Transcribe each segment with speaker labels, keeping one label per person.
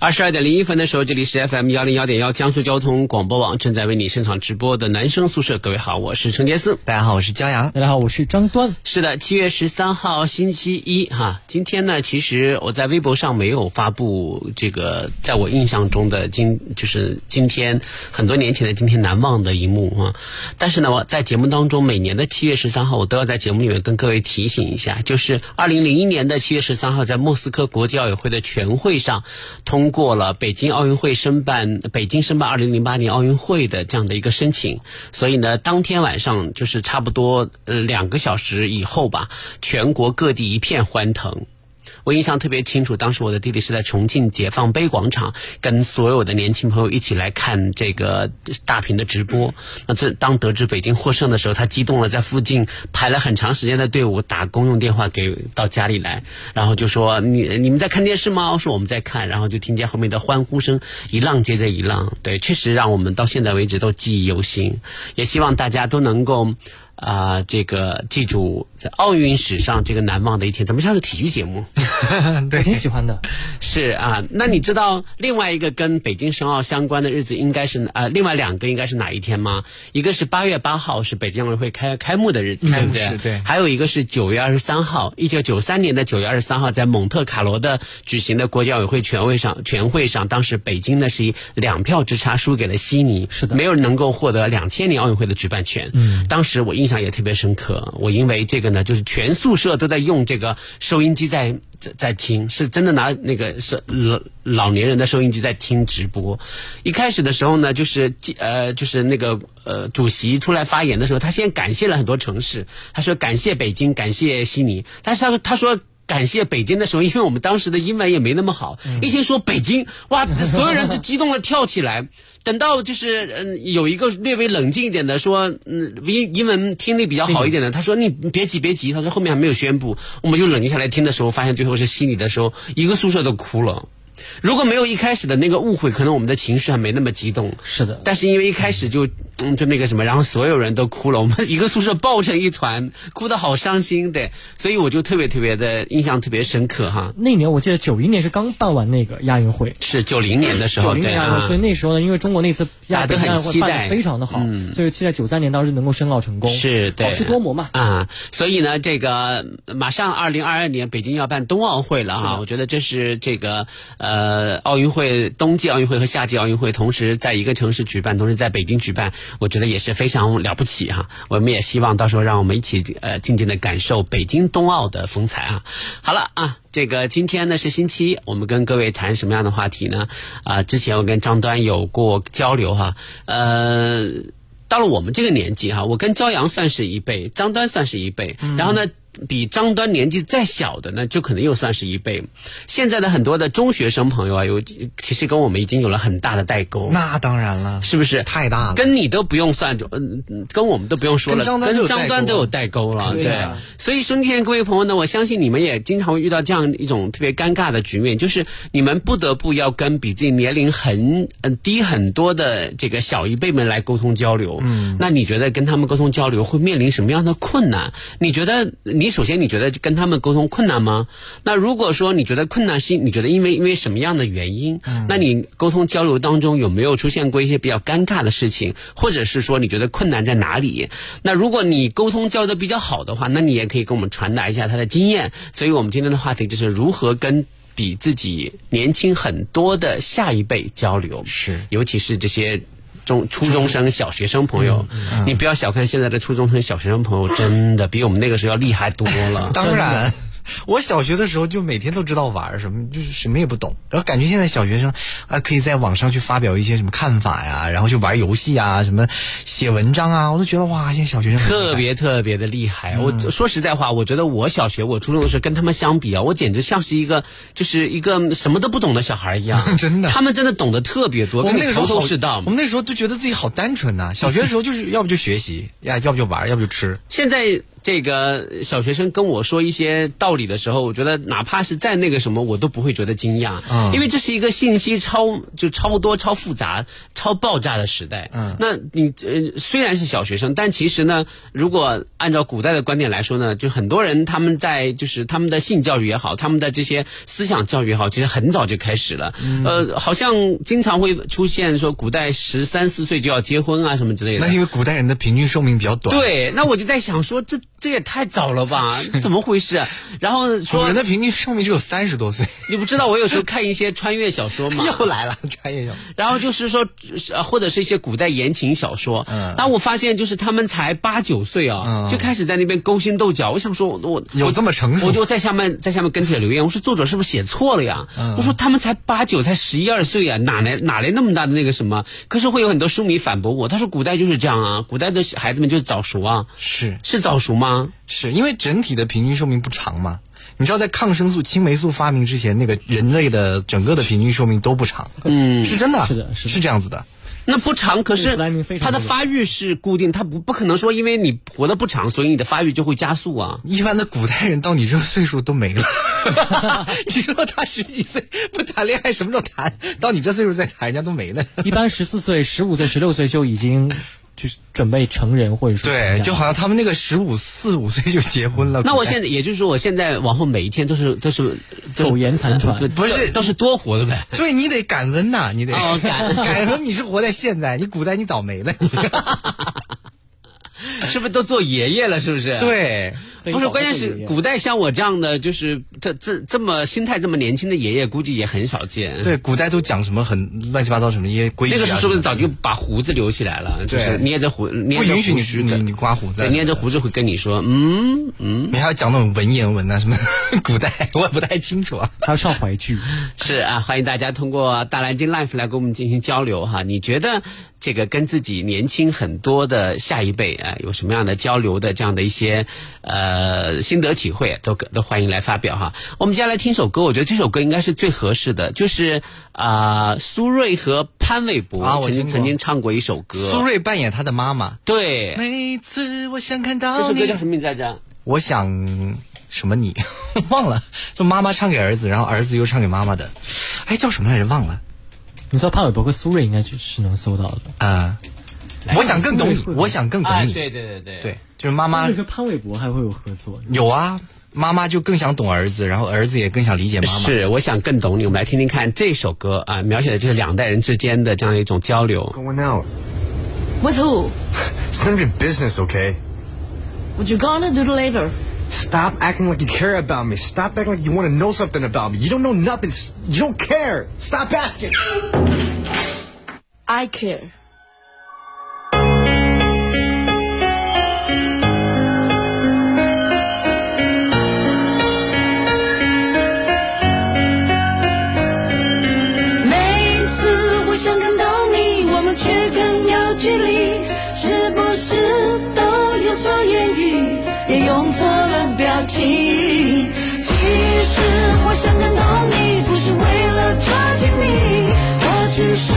Speaker 1: 二十二点零一分的时候，这里是 FM 幺零幺点幺江苏交通广播网正在为你现场直播的男生宿舍。各位好，我是陈杰思。
Speaker 2: 大家好，我是焦阳。
Speaker 3: 大家好，我是张端。
Speaker 1: 是的，七月十三号星期一哈，今天呢，其实我在微博上没有发布这个，在我印象中的今就是今天很多年前的今天难忘的一幕哈。但是呢，我在节目当中每年的七月十三号，我都要在节目里面跟各位提醒一下，就是二零零一年的七月十三号，在莫斯科国际奥委会的全会上通。过了北京奥运会申办北京申办二零零八年奥运会的这样的一个申请，所以呢，当天晚上就是差不多呃两个小时以后吧，全国各地一片欢腾。我印象特别清楚，当时我的弟弟是在重庆解放碑广场，跟所有的年轻朋友一起来看这个大屏的直播。那这当得知北京获胜的时候，他激动了，在附近排了很长时间的队伍，打公用电话给到家里来，然后就说：“你你们在看电视吗？”我说：“我们在看。”然后就听见后面的欢呼声一浪接着一浪，对，确实让我们到现在为止都记忆犹新。也希望大家都能够。啊，这个记住，在奥运史上这个难忘的一天，怎么像是体育节目？
Speaker 3: 对，挺喜欢的。
Speaker 1: 是啊，那你知道另外一个跟北京申奥相关的日子应该是啊，另外两个应该是哪一天吗？一个是八月八号，是北京奥运会开开幕的日子，对不对？
Speaker 2: 对。
Speaker 1: 还有一个是九月二十三号，一九九三年的九月二十三号，在蒙特卡罗的举行的国际奥委会全会上，全会上，当时北京呢是以两票之差输给了悉尼，
Speaker 3: 是的，
Speaker 1: 没有人能够获得两千年奥运会的举办权。嗯，当时我印。印象也特别深刻，我因为这个呢，就是全宿舍都在用这个收音机在在在听，是真的拿那个是老老年人的收音机在听直播。一开始的时候呢，就是呃就是那个呃主席出来发言的时候，他先感谢了很多城市，他说感谢北京，感谢悉尼，但是他他说。感谢北京的时候，因为我们当时的英文也没那么好，一听说北京，哇，所有人都激动的跳起来。等到就是嗯，有一个略微冷静一点的说，嗯，英英文听力比较好一点的，他说你别急别急，他说后面还没有宣布，我们就冷静下来听的时候，发现最后是心里的时候，一个宿舍都哭了。如果没有一开始的那个误会，可能我们的情绪还没那么激动。
Speaker 3: 是的，
Speaker 1: 但是因为一开始就嗯就那个什么，然后所有人都哭了，我们一个宿舍抱成一团，哭的好伤心对，所以我就特别特别的印象特别深刻哈。
Speaker 3: 那年我记得九一年是刚办完那个亚运会，
Speaker 1: 是九零年的时候，
Speaker 3: 对啊，所以那时候呢，因为中国那次亚
Speaker 1: 都很期待，
Speaker 3: 非常的好，所以期待九三年当时能够申奥成功，
Speaker 1: 是
Speaker 3: 好事多磨嘛。
Speaker 1: 啊。所以呢，这个马上二零二二年北京要办冬奥会了哈，我觉得这是这个呃呃奥运。会冬季奥运会和夏季奥运会同时在一个城市举办，同时在北京举办，我觉得也是非常了不起哈。我们也希望到时候让我们一起呃静静的感受北京冬奥的风采啊。好了啊，这个今天呢是星期一，我们跟各位谈什么样的话题呢？啊，之前我跟张端有过交流哈，呃，到了我们这个年纪哈，我跟骄阳算是一辈，张端算是一辈，然后呢。比张端年纪再小的呢，就可能又算是一辈。现在的很多的中学生朋友啊，有其实跟我们已经有了很大的代沟。
Speaker 2: 那当然了，
Speaker 1: 是不是
Speaker 2: 太大了？
Speaker 1: 跟你都不用算，嗯，跟我们都不用说了，跟张端都有代沟了。对，所以今天各位朋友呢，我相信你们也经常会遇到这样一种特别尴尬的局面，就是你们不得不要跟比自己年龄很嗯低很多的这个小一辈们来沟通交流。嗯，那你觉得跟他们沟通交流会面临什么样的困难？你觉得你？首先，你觉得跟他们沟通困难吗？那如果说你觉得困难，是你觉得因为因为什么样的原因？嗯那你沟通交流当中有没有出现过一些比较尴尬的事情，或者是说你觉得困难在哪里？那如果你沟通交流比较好的话，那你也可以跟我们传达一下他的经验。所以我们今天的话题就是如何跟比自己年轻很多的下一辈交流，
Speaker 2: 是
Speaker 1: 尤其是这些。中初中生、小学生朋友，你不要小看现在的初中生、小学生朋友，真的比我们那个时候要厉害多了。
Speaker 2: 当然，我小学的时候就每天都知道玩什么，就是什么也不懂。然后感觉现在小学生啊，可以在网上去发表一些什么看法呀，然后去玩游戏啊，什么写文章啊，我都觉得哇，现在小学生
Speaker 1: 特别特别的厉害。我说实在话，我觉得我小学、我初中的时候跟他们相比啊，我简直像是一个就是一个什么都不懂的小孩一样。
Speaker 2: 真的，
Speaker 1: 他们真的懂得特别多，
Speaker 2: 我们那个时候
Speaker 1: 头头是道。
Speaker 2: 我们那时候就觉得自己好单纯呐，小学的时候就是要不就学习呀，要不就玩，要不就吃。
Speaker 1: 现在。这个小学生跟我说一些道理的时候，我觉得哪怕是在那个什么，我都不会觉得惊讶，嗯，因为这是一个信息超就超多、超复杂、超爆炸的时代，嗯，那你呃虽然是小学生，但其实呢，如果按照古代的观点来说呢，就很多人他们在就是他们的性教育也好，他们的这些思想教育也好，其实很早就开始了，呃，好像经常会出现说古代十三四岁就要结婚啊什么之类的，
Speaker 2: 那因为古代人的平均寿命比较短，
Speaker 1: 对，那我就在想说这。这也太早了吧？怎么回事？然后说
Speaker 2: 人的平均寿命只有三十多岁。
Speaker 1: 你不知道我有时候看一些穿越小说吗？
Speaker 2: 又来了穿越小说。
Speaker 1: 然后就是说，或者是一些古代言情小说。嗯。然后我发现，就是他们才八九岁啊，就开始在那边勾心斗角。我想说，我
Speaker 2: 有这么成熟？
Speaker 1: 我就在下面在下面跟帖留言，我说作者是不是写错了呀？我说他们才八九，才十一二岁啊，哪来哪来那么大的那个什么？可是会有很多书迷反驳我，他说古代就是这样啊，古代的孩子们就是早熟啊。
Speaker 2: 是
Speaker 1: 是早熟吗？
Speaker 2: 是因为整体的平均寿命不长嘛？你知道在抗生素、青霉素发明之前，那个人类的整个的平均寿命都不长。嗯，是真的，
Speaker 3: 是的，是
Speaker 2: 是这样子的。
Speaker 1: 那不长，可是它的发育是固定，它不不可能说因为你活得不长，所以你的发育就会加速啊。
Speaker 2: 一般的古代人到你这个岁数都没了。你说他十几岁不谈恋爱，什么时候谈到你这岁数再谈，人家都没了。
Speaker 3: 一般十四岁、十五岁、十六岁就已经。就是准备成人，或者说
Speaker 2: 对，就好像他们那个十五四五岁就结婚了。
Speaker 1: 那我现在也就是说，我现在往后每一天都是都是
Speaker 3: 苟延残喘，
Speaker 2: 不是
Speaker 1: 都是多活的呗？
Speaker 2: 对你得感恩呐，你得
Speaker 1: 感
Speaker 2: 感恩你是活在现在，你古代你早没了，你
Speaker 1: 是不是都做爷爷了？是不是？
Speaker 2: 对。
Speaker 1: 不是，关键是古代像我这样的，就是这这这么心态这么年轻的爷爷，估计也很少见。
Speaker 2: 对，古代都讲什么很乱七八糟什么一些规矩。
Speaker 1: 那个时候是不是早就把胡子留起来了？就是捏着胡，不
Speaker 2: 允许你你你刮胡子。
Speaker 1: 捏着胡子会跟你说，嗯嗯。
Speaker 2: 你还要讲那种文言文啊什么？古代我也不太清楚啊。
Speaker 3: 还要唱淮剧。
Speaker 1: 是啊，欢迎大家通过大蓝鲸 Life 来跟我们进行交流哈。你觉得这个跟自己年轻很多的下一辈啊，有什么样的交流的这样的一些呃？呃，心得体会都都欢迎来发表哈。我们接下来听首歌，我觉得这首歌应该是最合适的，就是啊，苏芮和潘玮柏曾经曾经唱过一首歌。
Speaker 2: 苏芮扮演他的妈妈。
Speaker 1: 对。
Speaker 2: 每次我想看到
Speaker 1: 这首歌叫什么名字来着？
Speaker 2: 我想什么你 忘了？就妈妈唱给儿子，然后儿子又唱给妈妈的。哎，叫什么来着？忘了。
Speaker 3: 你知道潘玮柏和苏芮应该就是能搜到的
Speaker 2: 啊。我想更懂你，我想更懂你。
Speaker 1: 对对对对，
Speaker 2: 对，就是妈妈。
Speaker 3: 跟潘玮柏还会有合作？
Speaker 2: 有啊，妈妈就更想懂儿子，然后儿子也更想理解妈妈。
Speaker 1: 是，我想更懂你。我们来听听看这首歌啊，描写的就是两代人之间的这样一种交流。
Speaker 4: Going out
Speaker 5: with who?
Speaker 4: It's none of your business, okay?
Speaker 5: What you gonna do later?
Speaker 4: Stop acting like you care about me. Stop acting like you want to know something about me. You don't know nothing. You don't care. Stop asking.
Speaker 5: I care. 情。其实我想感动你，不是为了抓紧你，我只是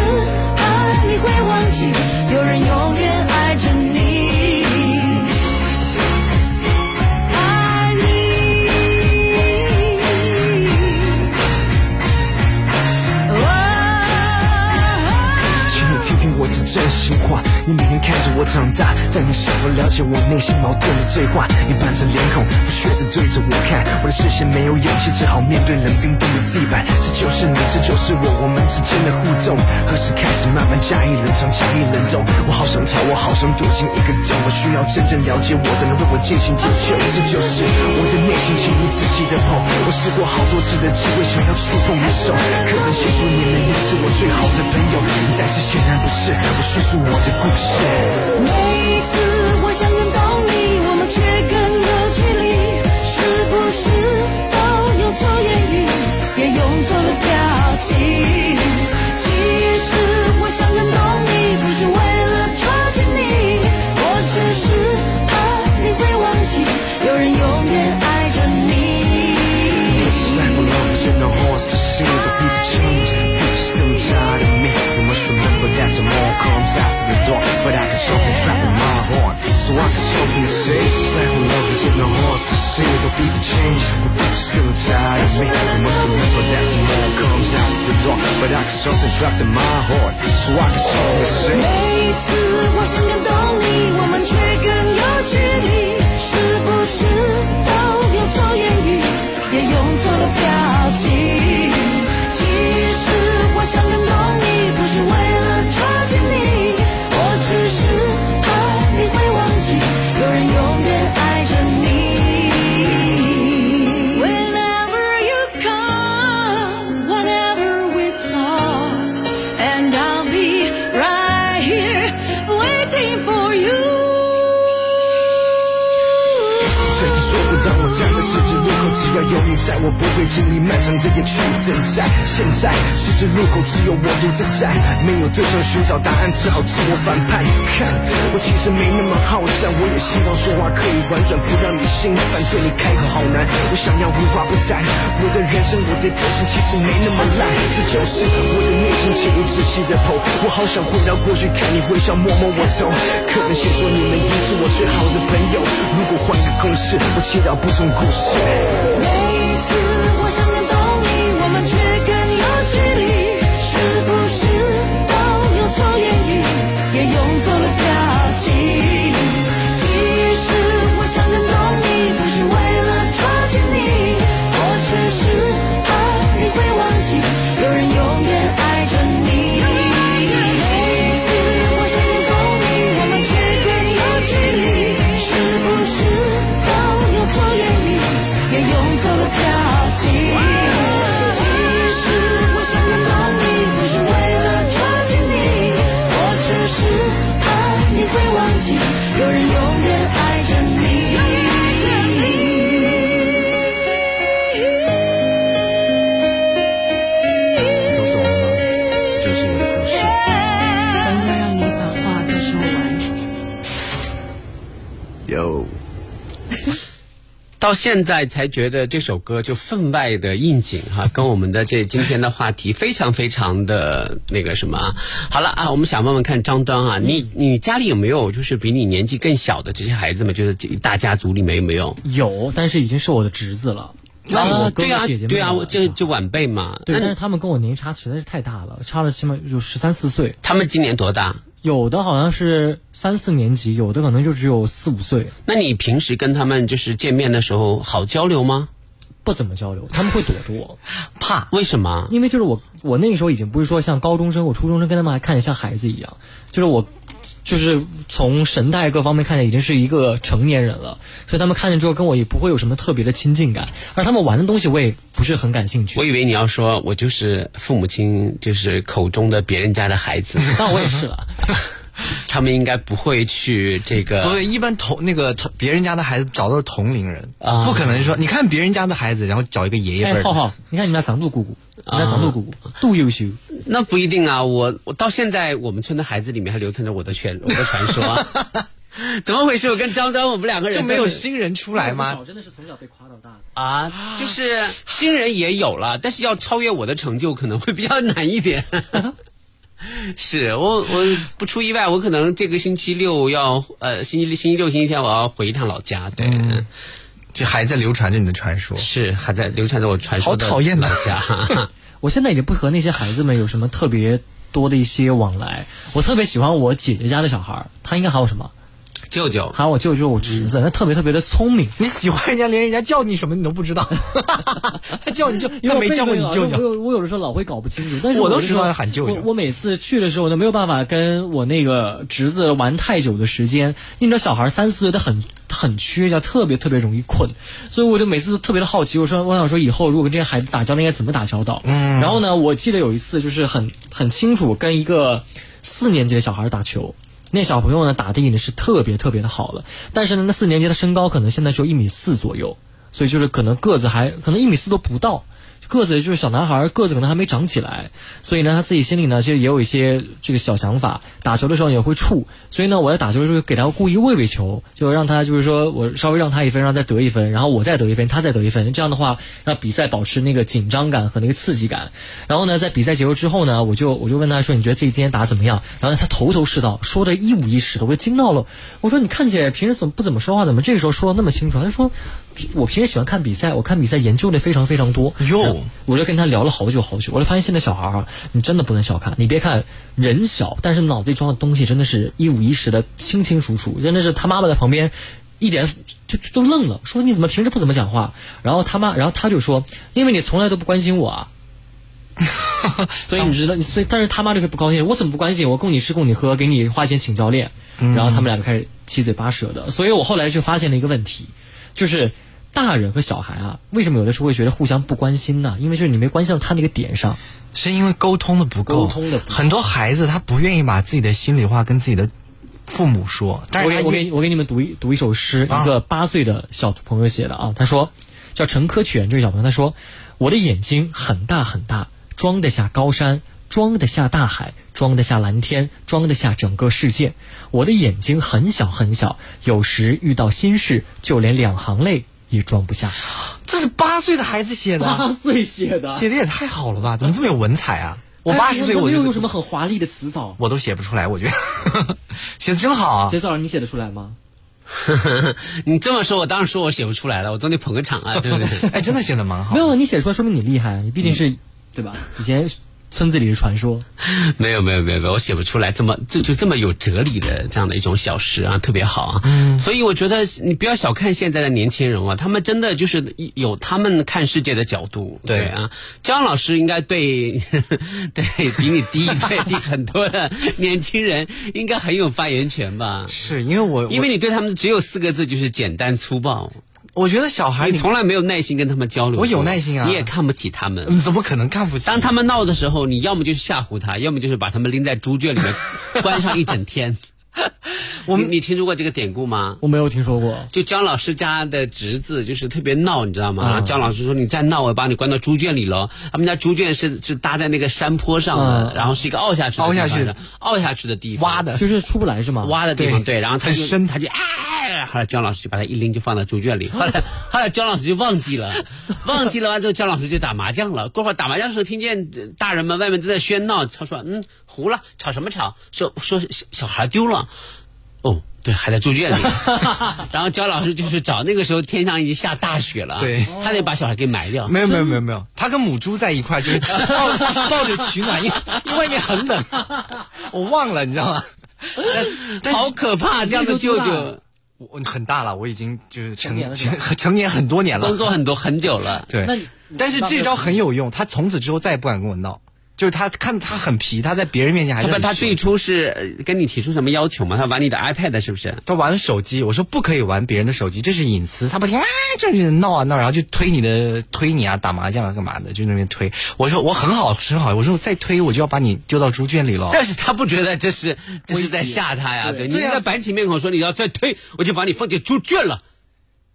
Speaker 4: 真心话，你每天看着我长大，但你是否了解我内心矛盾的对话？你板着脸孔，不屑地对着我看，我的视线没有勇气，只好面对冷冰冰的地板。这就是你，这就是我，我们之间的互动，何时开始慢慢加以冷藏，加以冷冻？我好想逃，我好想躲进一个洞，我需要真正了解我的人为我进行解救。这就是我的内心，请你仔细的碰。我试过好多次的机会，想要触碰你手，可能写出你们也是我最好的朋友，但是显然不是。叙述我的故事。
Speaker 5: 每一次我想更懂你，我们却更有距离。是不是都用错言语，也用错了
Speaker 6: 表情？But I got something trapped in my heart. So I got something to say. Life alone is in the horse to see the people change. The people still tired of me. You must remember that tomorrow comes after the dark. But I got something trapped in my heart. So I got something to say.
Speaker 5: 每一次我想感动你，我们却更有距离，是不是都用错言语，也用错了表情？有你
Speaker 6: 在，我不会经历漫长的夜去等待。现在十字路口只有我独自在，没有对象寻找答案，只好自我反叛。看，我其实没那么好战，我也希望说话可以婉转，不让你心烦。对你开口好难，我想要无话不谈。我的人生，我的个性其实没那么烂，这就是我的内心起无仔细的剖。我好想回到过去，看你微笑，摸摸我头。可能先说你们已是我最好的朋友，如果换个公式，我祈祷不同故事。
Speaker 5: 每
Speaker 1: 到现在才觉得这首歌就分外的应景哈，跟我们的这今天的话题非常非常的那个什么啊。好了啊，我们想问问看张端啊，你你家里有没有就是比你年纪更小的这些孩子们？就是大家族里面有没有？
Speaker 3: 有，但是已经是我的侄子了。那我哥
Speaker 1: 对啊
Speaker 3: 哥姐姐
Speaker 1: 对啊，就就晚辈嘛。
Speaker 3: 对，但是他们跟我年龄差实在是太大了，差了起码有十三四岁。
Speaker 1: 他们今年多大？
Speaker 3: 有的好像是三四年级，有的可能就只有四五岁，
Speaker 1: 那你平时跟他们就是见面的时候好交流吗？
Speaker 3: 不怎么交流，他们会躲着我，
Speaker 2: 怕
Speaker 1: 为什么？
Speaker 3: 因为就是我我那个时候已经不是说像高中生、我初中生跟他们还看着像孩子一样，就是我就是从神态各方面看起来已经是一个成年人了，所以他们看见之后跟我也不会有什么特别的亲近感，而他们玩的东西我也不是很感兴趣
Speaker 1: 我。以为你要说我就是父母亲就是口中的别人家的孩子，
Speaker 3: 那我也是了，
Speaker 1: 他们应该不会去这个。
Speaker 2: 不对，一般同那个同别人家的孩子找都是同龄人
Speaker 1: 啊
Speaker 2: 不可能说你看别人家的孩子，然后找一个爷爷辈
Speaker 3: 哎，
Speaker 2: 儿的。
Speaker 3: 浩浩，你看你们家长度姑姑，你们家长度姑姑多优秀，
Speaker 1: 那不一定啊，我我到现在我们村的孩子里面还流传着我的传我的传说啊。怎么回事？我跟张张我们两个人
Speaker 2: 就没有新人出来吗？
Speaker 3: 真的是从小被夸到大的。
Speaker 1: 啊，就是新人也有了，但是要超越我的成就可能会比较难一点。是我我不出意外，我可能这个星期六要呃星期六星期六星期天我要回一趟老家，对，
Speaker 2: 就还在流传着你的传说。
Speaker 1: 是还在流传着我传说
Speaker 2: 好讨厌
Speaker 1: 老家。
Speaker 3: 我现在已经不和那些孩子们有什么特别多的一些往来。我特别喜欢我姐姐家的小孩儿，他应该喊我什么？
Speaker 1: 舅舅，
Speaker 3: 喊我舅舅，我侄子，他特别特别的聪明。
Speaker 2: 你喜欢人家，连人家叫你什么你都不知道，他叫你舅，他没叫过你舅
Speaker 3: 我
Speaker 2: 舅。
Speaker 3: 有我有的时候老会搞不清楚，但是
Speaker 2: 我都知道要喊舅舅
Speaker 3: 我我每次去的时候都，没有办法跟我那个侄子玩太久的时间，因为你知道小孩三四岁他很很缺觉，特别特别容易困，所以我就每次都特别的好奇，我说我想说以后如果跟这些孩子打交道应该怎么打交道。嗯，然后呢，我记得有一次就是很很清楚，跟一个四年级的小孩打球。那小朋友呢，打的已经是特别特别的好了，但是呢，那四年级的身高可能现在就一米四左右，所以就是可能个子还可能一米四都不到，个子就是小男孩个子可能还没长起来，所以呢他自己心里呢其实也有一些这个小想法，打球的时候也会怵，所以呢我在打球的时候给他故意喂喂球，就让他就是说我稍微让他一分，让他再得一分，然后我再得一分，他再得一分，这样的话让比赛保持那个紧张感和那个刺激感。然后呢在比赛结束之后呢，我就我就问他说你觉得自己今天打怎么样？然后他头头是道，说的一五一十的，我就惊到了。我说你看起来平时怎么不怎么说话，怎么这个时候说的那么清楚？他说我平时喜欢看比赛，我看比赛研究的非常非常多。
Speaker 2: 哟
Speaker 3: 我就跟他聊了好久好久，我就发现现在小孩儿啊，你真的不能小看。你别看人小，但是脑子里装的东西真的是一五一十的，清清楚楚。真的是他妈妈在旁边，一点就就都愣了，说你怎么平时不怎么讲话？然后他妈，然后他就说，因为你从来都不关心我啊。所以你知道，你所以但是他妈就会不高兴，我怎么不关心？我供你吃供你喝，给你花钱请教练，然后他们俩就开始七嘴八舌的。所以我后来就发现了一个问题，就是大人和小孩啊，为什么有的时候会觉得互相不关心呢？因为就是你没关心到他那个点上。
Speaker 2: 是因为沟通的不够，
Speaker 3: 沟通的不够
Speaker 2: 很多孩子他不愿意把自己的心里话跟自己的父母说，但
Speaker 3: 我给我给我给你们读一读一首诗，
Speaker 2: 啊
Speaker 3: 一个八岁的小朋友写的啊，他说叫陈科全这位小朋友，他说我的眼睛很大很大，装得下高山，装得下大海，装得下蓝天，装得下整个世界。我的眼睛很小很小，有时遇到心事，就连两行泪也装不下。
Speaker 2: 这是八岁的孩子写的，八
Speaker 3: 岁写的
Speaker 2: 写的也太好了吧？怎么这么有文采啊？我八十岁我就
Speaker 3: 没有用什么很华丽的词藻。
Speaker 2: 我都写不出来，我觉得 写的真好啊。
Speaker 3: 杰子老师，你写得出来吗？
Speaker 1: 你这么说，我当然说我写不出来了，我总得捧个场啊，对不对？
Speaker 2: 哎，真的写的蛮好。
Speaker 3: 没有，你写出来说明你厉害，你毕竟是，对吧？以前村子里的传说。
Speaker 1: 没有没有没有没有，我写不出来这么这就这么有哲理的这样的一种小诗啊，特别好啊。嗯，所以我觉得你不要小看现在的年轻人啊，他们真的就是有他们看世界的角度。
Speaker 2: 对
Speaker 1: 啊，姜老师应该对 对比你低一辈低很多的年轻人应该很有发言权吧？
Speaker 2: 是因为我
Speaker 1: 因为你对他们只有四个字，就是简单粗暴。
Speaker 2: 我觉得小孩
Speaker 1: 你从来没有耐心跟他们交流。
Speaker 2: 我有耐心啊
Speaker 1: 你也看不起他们。
Speaker 2: 嗯怎么可能看不起？
Speaker 1: 当他们闹的时候，你要么就是吓唬他，要么就是把他们拎在猪圈里面关上一整天。我们你听说过这个典故吗？
Speaker 3: 我没有听说过。
Speaker 1: 就姜老师家的侄子就是特别闹，你知道吗？姜老师说：“你再闹，我把你关到猪圈里了。”他们家猪圈是是搭在那个山坡上的，
Speaker 3: 嗯
Speaker 1: 然后是一个凹下去的
Speaker 2: 凹下去
Speaker 1: 的凹下去的地方，
Speaker 2: 挖的
Speaker 3: 就是出不来是吗？
Speaker 1: 挖的地方，对，然后他就
Speaker 2: 很深
Speaker 1: 他就哎，后来姜老师就把他一拎就放到猪圈里，后来 后来姜老师就忘记了，忘记了完之后姜老师就打麻将了，过会儿打麻将的时候听见呃大人们外面都在喧闹，他说嗯糊了，吵什么吵？说说小小孩丢了，哦。对，还在猪圈里，然后焦老师就是找那个时候天上已经下大雪了，
Speaker 2: 对
Speaker 1: 差点把小孩给埋掉。
Speaker 2: 没有没有没有没有，他跟母猪在一块，就是抱抱着取暖，因为 因为外面很冷，我忘了，你知道吗？但但是
Speaker 1: 好可怕，这样的舅舅
Speaker 2: 我很大了，我已经就是成
Speaker 3: 成年了
Speaker 2: 成成年很多年了，
Speaker 1: 工作很多很久了。
Speaker 2: 对，但是这招很有用，他从此之后再也不敢跟我闹。就是他看他很皮，他在别人面前还
Speaker 1: 他不，
Speaker 2: 是很凶
Speaker 1: 他最初是呃跟你提出什么要求吗？他玩你的 iPad 是不是？
Speaker 2: 他玩手机，我说不可以玩别人的手机，这是隐私。他不听啊，就是闹啊闹，然后就推你的推你啊，打麻将啊干嘛的，就那边推。我说我很好很好，我说我再推我就要把你丢到猪圈里了。
Speaker 1: 但是他不觉得这是这是在吓他呀？对，你
Speaker 2: 对啊
Speaker 1: 应该板起面孔说你要再推，我就把你放进猪圈了。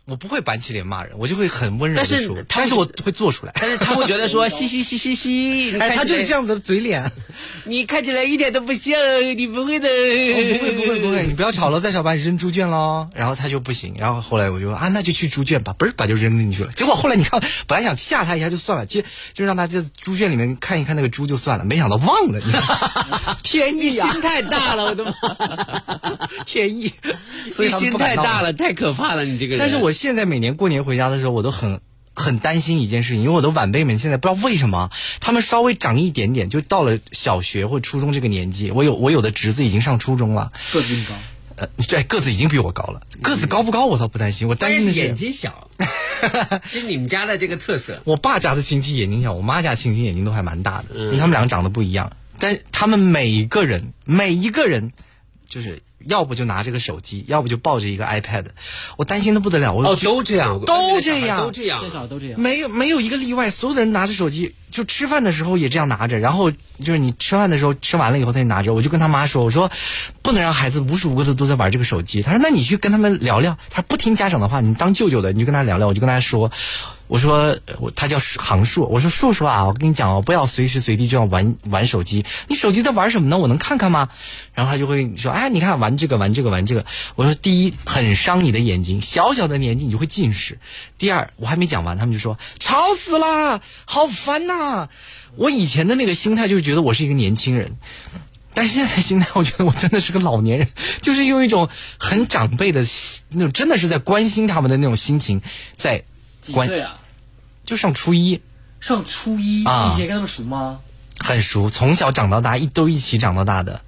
Speaker 2: 我不会板起脸骂人，我就会很温柔
Speaker 1: 但
Speaker 2: 的说，但是我会做出来。
Speaker 1: 但是他会觉得说 嘻嘻嘻嘻嘻，
Speaker 2: 哎，他就是这，样子的嘴脸。
Speaker 1: 你看起来一点都不像，你不会的。
Speaker 2: 哦不会不会不会，你不要吵了，再吵把你扔猪圈喽。然后他就不行，然后后来我就说啊，那就去猪圈吧，嘣儿把就扔进去了。结果后来你看，本来想吓他一下就算了，就就让他在猪圈里面看一看那个猪就算了，没想到忘了，天意呀、
Speaker 1: 心太大了，我的妈！
Speaker 2: 天意，所以
Speaker 1: 心太大了，太可怕了，你这个人。
Speaker 2: 但是我现在每年过年回家的时候，我都很很担心一件事情，因为我的晚辈们现在不知道为什么，他们稍微长一点点，就到了小学或初中这个年纪，我有我有的侄子已经上初中了，
Speaker 3: 个子比你高。
Speaker 2: 呃，对，个子已经比我高了，个子高不高我倒不担心，我担心
Speaker 1: 眼睛小，这是你们家的这个特色。
Speaker 2: 我爸家的亲戚眼睛小，我妈家亲戚眼睛都还蛮大的，因为他们两个长得不一样。但他们每一个人，每一个人，就是要不就拿着个手机，要不就抱着一个 iPad，我担心的不得了。我
Speaker 1: 哦，都这样，
Speaker 2: 都这样
Speaker 1: 都这样
Speaker 3: 至少都这样。
Speaker 2: 没有没有一个例外，所有的人拿着手机，就吃饭的时候也这样拿着，然后就是你吃饭的时候吃完了以后他就拿着，我就跟他妈说，我说不能让孩子无时无刻的都在玩这个手机。他说那你去跟他们聊聊，他说不听家长的话，你当舅舅的你就跟他聊聊，我就跟他说。我说我他叫杭硕，我说硕硕啊，我跟你讲哦，不要随时随地就要玩玩手机。你手机在玩什么呢？我能看看吗？然后他就会说，哎，你看玩这个玩这个玩这个。我说第一很伤你的眼睛，小小的年纪你就会近视。第二我还没讲完，他们就说吵死了，好烦呐、我以前的那个心态就是觉得我是一个年轻人。但是现在心态，我觉得我真的是个老年人，就是用一种很长辈的那种，真的是在关心他们的那种心情，在
Speaker 3: 几岁啊？
Speaker 2: 就上初一，
Speaker 3: 上初一，
Speaker 2: 啊
Speaker 3: 你以前跟他们熟吗？
Speaker 2: 很熟，从小长到大，一都一起长到大的。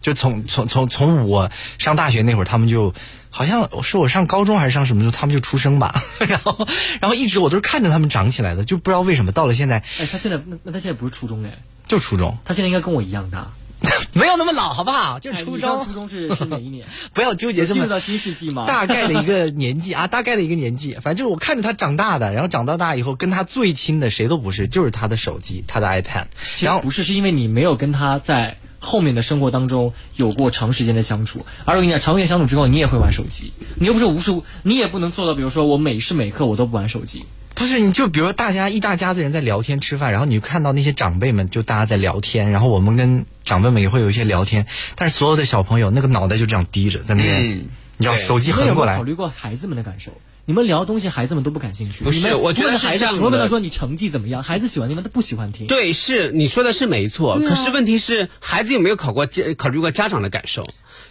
Speaker 2: 就从从从从我上大学那会儿，他们就好像是我上高中还是上什么时候，他们就出生吧。然后然后一直我都是看着他们长起来的，就不知道为什么到了现在
Speaker 3: 哎，他现在那那他现在不是初中哎，
Speaker 2: 就初中，
Speaker 3: 他现在应该跟我一样大。
Speaker 2: 没有那么老，好不好？就
Speaker 3: 哎
Speaker 2: 是初中，
Speaker 3: 初中是是哪一年？
Speaker 2: 不要纠结这么
Speaker 3: 进入到新世纪吗？
Speaker 2: 大概的一个年纪啊，大概的一个年纪，反正就是我看着他长大的，然后长到大以后，跟他最亲的谁都不是，就是他的手机，他的 iPad，然后
Speaker 3: 不是，是因为你没有跟他在后面的生活当中有过长时间的相处。而我跟你讲，长时间相处之后，你也会玩手机，你又不是无时无，你也不能做到，比如说我每时每刻我都不玩手机。
Speaker 2: 不是你就比如说大家一大家子人在聊天吃饭，然后你就看到那些长辈们就大家在聊天，然后我们跟长辈们也会有一些聊天，但是所有的小朋友那个脑袋就这样低着在那边，
Speaker 1: 嗯
Speaker 2: 你知道手机横过来
Speaker 3: 考，虑过孩子们的感受？你们聊东西，孩子们都不感兴趣。
Speaker 1: 不是我觉得
Speaker 3: 孩子
Speaker 1: 是这样的
Speaker 3: 只会问他说你成绩怎么样，孩子喜欢听吗？他不喜欢听。
Speaker 1: 对，是你说的是没错，可是问题是孩子有没有考过家考虑过家长的感受？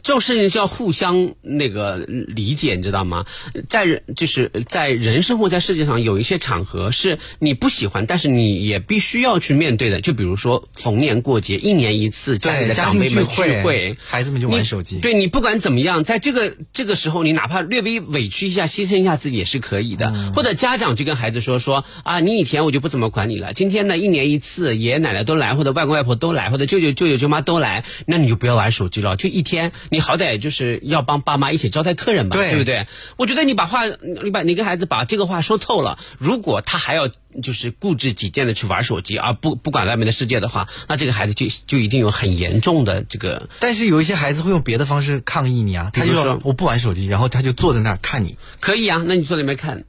Speaker 1: 这种事情是要互相那个理解，你知道吗？在人就是在人生活在世界上有一些场合是你不喜欢，但是你也必须要去面对的。就比如说逢年过节，一年一次家里的长辈们
Speaker 2: 聚会
Speaker 1: 会，
Speaker 2: 孩子们就玩手机
Speaker 1: 对你不管怎么样，在这个这个时候，你哪怕略微委屈一下、牺牲一下自己也是可以的。
Speaker 2: 嗯
Speaker 1: 或者家长就跟孩子说说啊，你以前我就不怎么管你了，今天呢一年一次，爷爷奶奶都来，或者外公外婆都来，或者舅舅舅舅舅妈都来，那你就不要玩手机了，就一天，你好歹就是要帮爸妈一起招待客人嘛，
Speaker 2: 对
Speaker 1: 不对？我觉得你把话，你把你跟孩子把这个话说透了，如果他还要就是固执己见的去玩手机，而不不管外面的世界的话，那这个孩子就就一定有很严重的这个
Speaker 2: 但是有一些孩子会用别的方式抗议你啊，他就
Speaker 1: 说
Speaker 2: 说我不玩手机，然后他就坐在那儿看你，
Speaker 1: 可以啊，那你坐在那边看。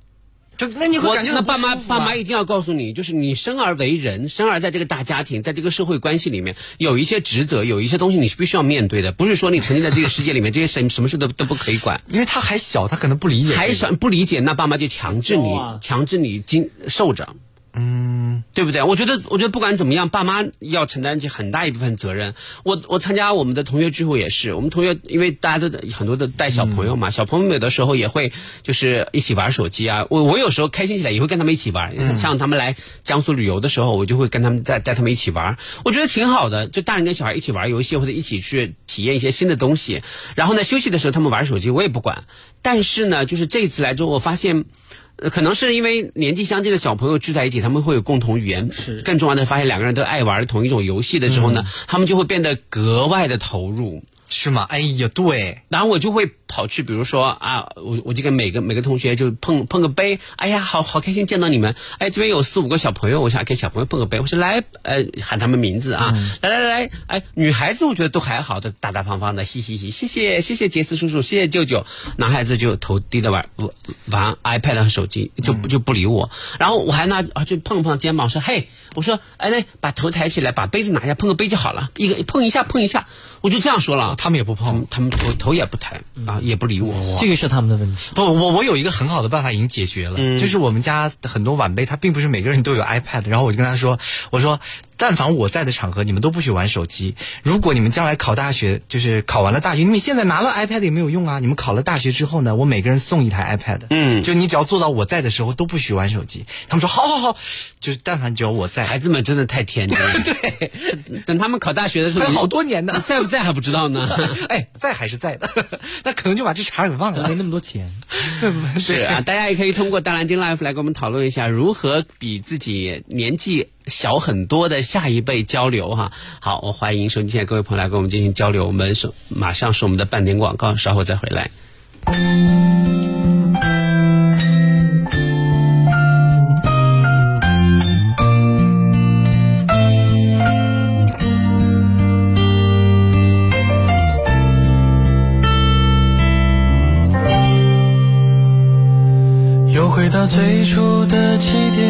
Speaker 2: 就那你会
Speaker 1: 我
Speaker 2: 感觉啊
Speaker 1: 那爸妈爸妈一定要告诉你，就是你生而为人，生而在这个大家庭，在这个社会关系里面，有一些职责，有一些东西你是必须要面对的，不是说你沉浸在这个世界里面，这些什什么事都都不可以管。
Speaker 2: 因为他还小，他可能不理解这个，
Speaker 1: 还想不理解，那爸妈就强制你
Speaker 3: 啊，
Speaker 1: 强制你经受着。嗯，对不对？我觉得，我觉得不管怎么样，爸妈要承担起很大一部分责任。我我参加我们的同学聚会也是，我们同学因为大家都很多的带小朋友嘛，小朋友有的时候也会就是一起玩手机啊。我我有时候开心起来也会跟他们一起玩，像他们来江苏旅游的时候，我就会跟他们带带他们一起玩。我觉得挺好的，就大人跟小孩一起玩游戏，或者一起去体验一些新的东西。然后呢，休息的时候他们玩手机，我也不管。但是呢，就是这一次来之后，我发现。呃可能是因为年纪相近的小朋友聚在一起，他们会有共同语言。
Speaker 3: 是
Speaker 1: 更重要的，发现两个人都爱玩同一种游戏的时候呢，他们就会变得格外的投入。
Speaker 2: 是吗？哎呀，对，
Speaker 1: 然后我就会跑去，比如说啊，我我就跟每个每个同学就碰碰个杯，哎呀，好好开心见到你们，哎，这边有四五个小朋友，我想给小朋友碰个杯，我说来，呃，喊他们名字啊，来来来来，哎，女孩子我觉得都还好的，大大方方的，嘻嘻嘻，谢谢谢谢杰斯叔叔，谢谢舅舅，男孩子就头低着玩玩 iPad 和手机，就就不理我，然后我还拿啊就碰碰肩膀说，嘿，我说，哎那把头抬起来，把杯子拿下，碰个杯就好了，一个碰一下碰一下，我就这样说了。
Speaker 2: 他们也不碰。
Speaker 1: 他们头头也不抬啊，也不理我。
Speaker 3: 这个是他们的问题。
Speaker 2: 不，我我有一个很好的办法已经解决了，就是我们家很多晚辈，他并不是每个人都有 iPad，然后我就跟他说，我说，但凡我在的场合，你们都不许玩手机。如果你们将来考大学，就是考完了大学，你们现在拿了 iPad 也没有用啊。你们考了大学之后呢，我每个人送一台 iPad，
Speaker 1: 嗯
Speaker 2: 就你只要做到我在的时候都不许玩手机。他们说好好好，就是但凡只要我在，
Speaker 1: 孩子们真的太天真了。
Speaker 2: 对，
Speaker 1: 等他们考大学的时候，
Speaker 2: 还有好多年呢
Speaker 1: 在不在还不知道呢。
Speaker 2: 哎，在还是在的，那可能就把这茬给忘了
Speaker 3: 没。那么多钱，
Speaker 1: 是啊，大家也可以通过大蓝鲸 Life 来跟我们讨论一下，如何比自己年纪小很多的下一辈交流哈。好，我欢迎收音机前各位朋友来跟我们进行交流。我们是马上是我们的半点广告，稍后再回来。
Speaker 7: 又回到
Speaker 4: 最初的起点，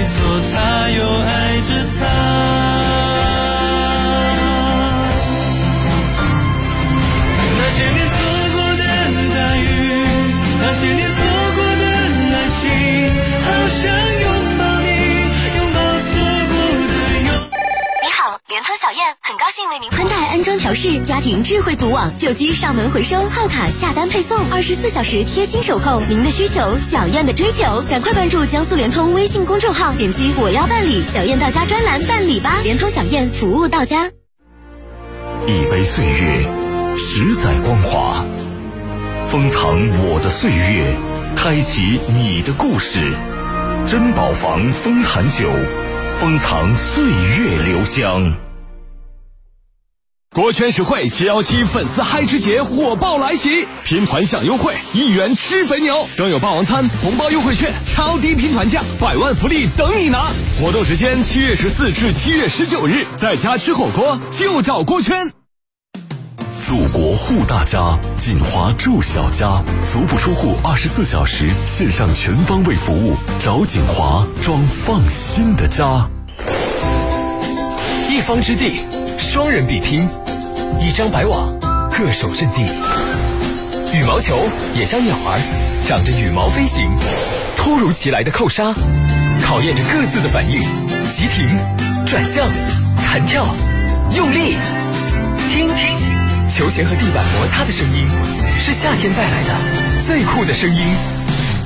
Speaker 4: 爱
Speaker 7: 调试家庭智慧组网，旧机上门回收，号卡下单配送，二十四小时贴心守候。您的需求，小燕的追求，赶快关注江苏联通微信公众号，点击我要办理小燕到家专栏办理吧。联通小燕服务到家。
Speaker 8: 一杯岁月，十载光华，封藏我的岁月，开启你的故事。珍宝坊丰坛酒，封藏岁月留香。
Speaker 9: 国圈实惠七幺七粉丝嗨吃节火爆来袭，拼团享优惠，一元吃肥牛，更有霸王餐红包优惠券，超低拼团价，百万福利等你拿！活动时间七月十四至七月十九日，在家吃火锅就找锅圈。
Speaker 8: 祖国护大家，锦华住小家，足不出户，二十四小时线上全方位服务，找锦华装放心的家。
Speaker 10: 一方之地，双人比拼，一张白网，各守阵地。羽毛球也像鸟儿，长着羽毛飞行。突如其来的扣杀，考验着各自的反应。急停，转向，弹跳，用力，听听，球鞋和地板摩擦的声音，是夏天带来的最酷的声音。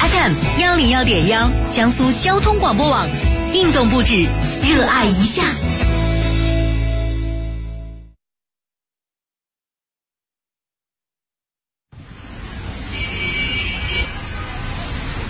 Speaker 7: FM 幺零幺点幺，江苏交通广播网，运动不止，热爱一下。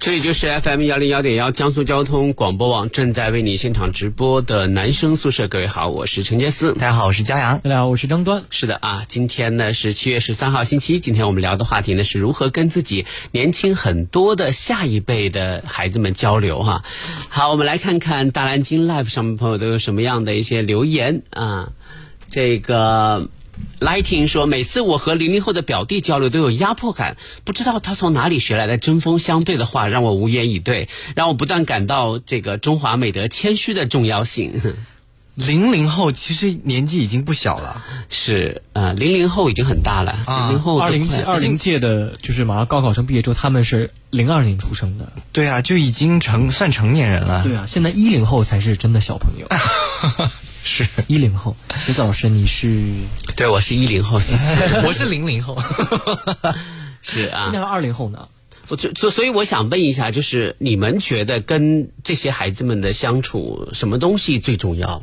Speaker 1: 这里就是 FM 幺零幺点幺江苏交通广播网正在为你现场直播的男生宿舍。各位好，我是陈杰思。
Speaker 2: 大家好，我是江阳。
Speaker 3: 大家好，我是张端。
Speaker 1: 是的啊，今天呢是七月十三号星期一。今天我们聊的话题呢是如何跟自己年轻很多的下一辈的孩子们交流哈。好，我们来看看大蓝鲸 Live 上面朋友都有什么样的一些留言啊。这个。Lighting 说，每次我和零零后的表弟交流都有压迫感，不知道他从哪里学来的针锋相对的话，让我无言以对，让我不断感到这个中华美德谦虚的重要性。
Speaker 2: 零零后其实年纪已经不小了，
Speaker 1: 是呃，零零后已经很大了。零零后
Speaker 3: 二零届二零届的，就是马上高考生毕业之后，他们是零二年出生的。
Speaker 2: 对啊，就已经成算成年人了。
Speaker 3: 对啊，现在一零后才是真的小朋友。
Speaker 2: 是
Speaker 3: 一零后，杰子老师，你是？
Speaker 1: 对，我是一零后，谢谢。
Speaker 2: 我是零零后，
Speaker 1: 是啊。
Speaker 3: 今年二零后呢？
Speaker 1: 我就所所以我想问一下，就是你们觉得跟这些孩子们的相处，什么东西最重要？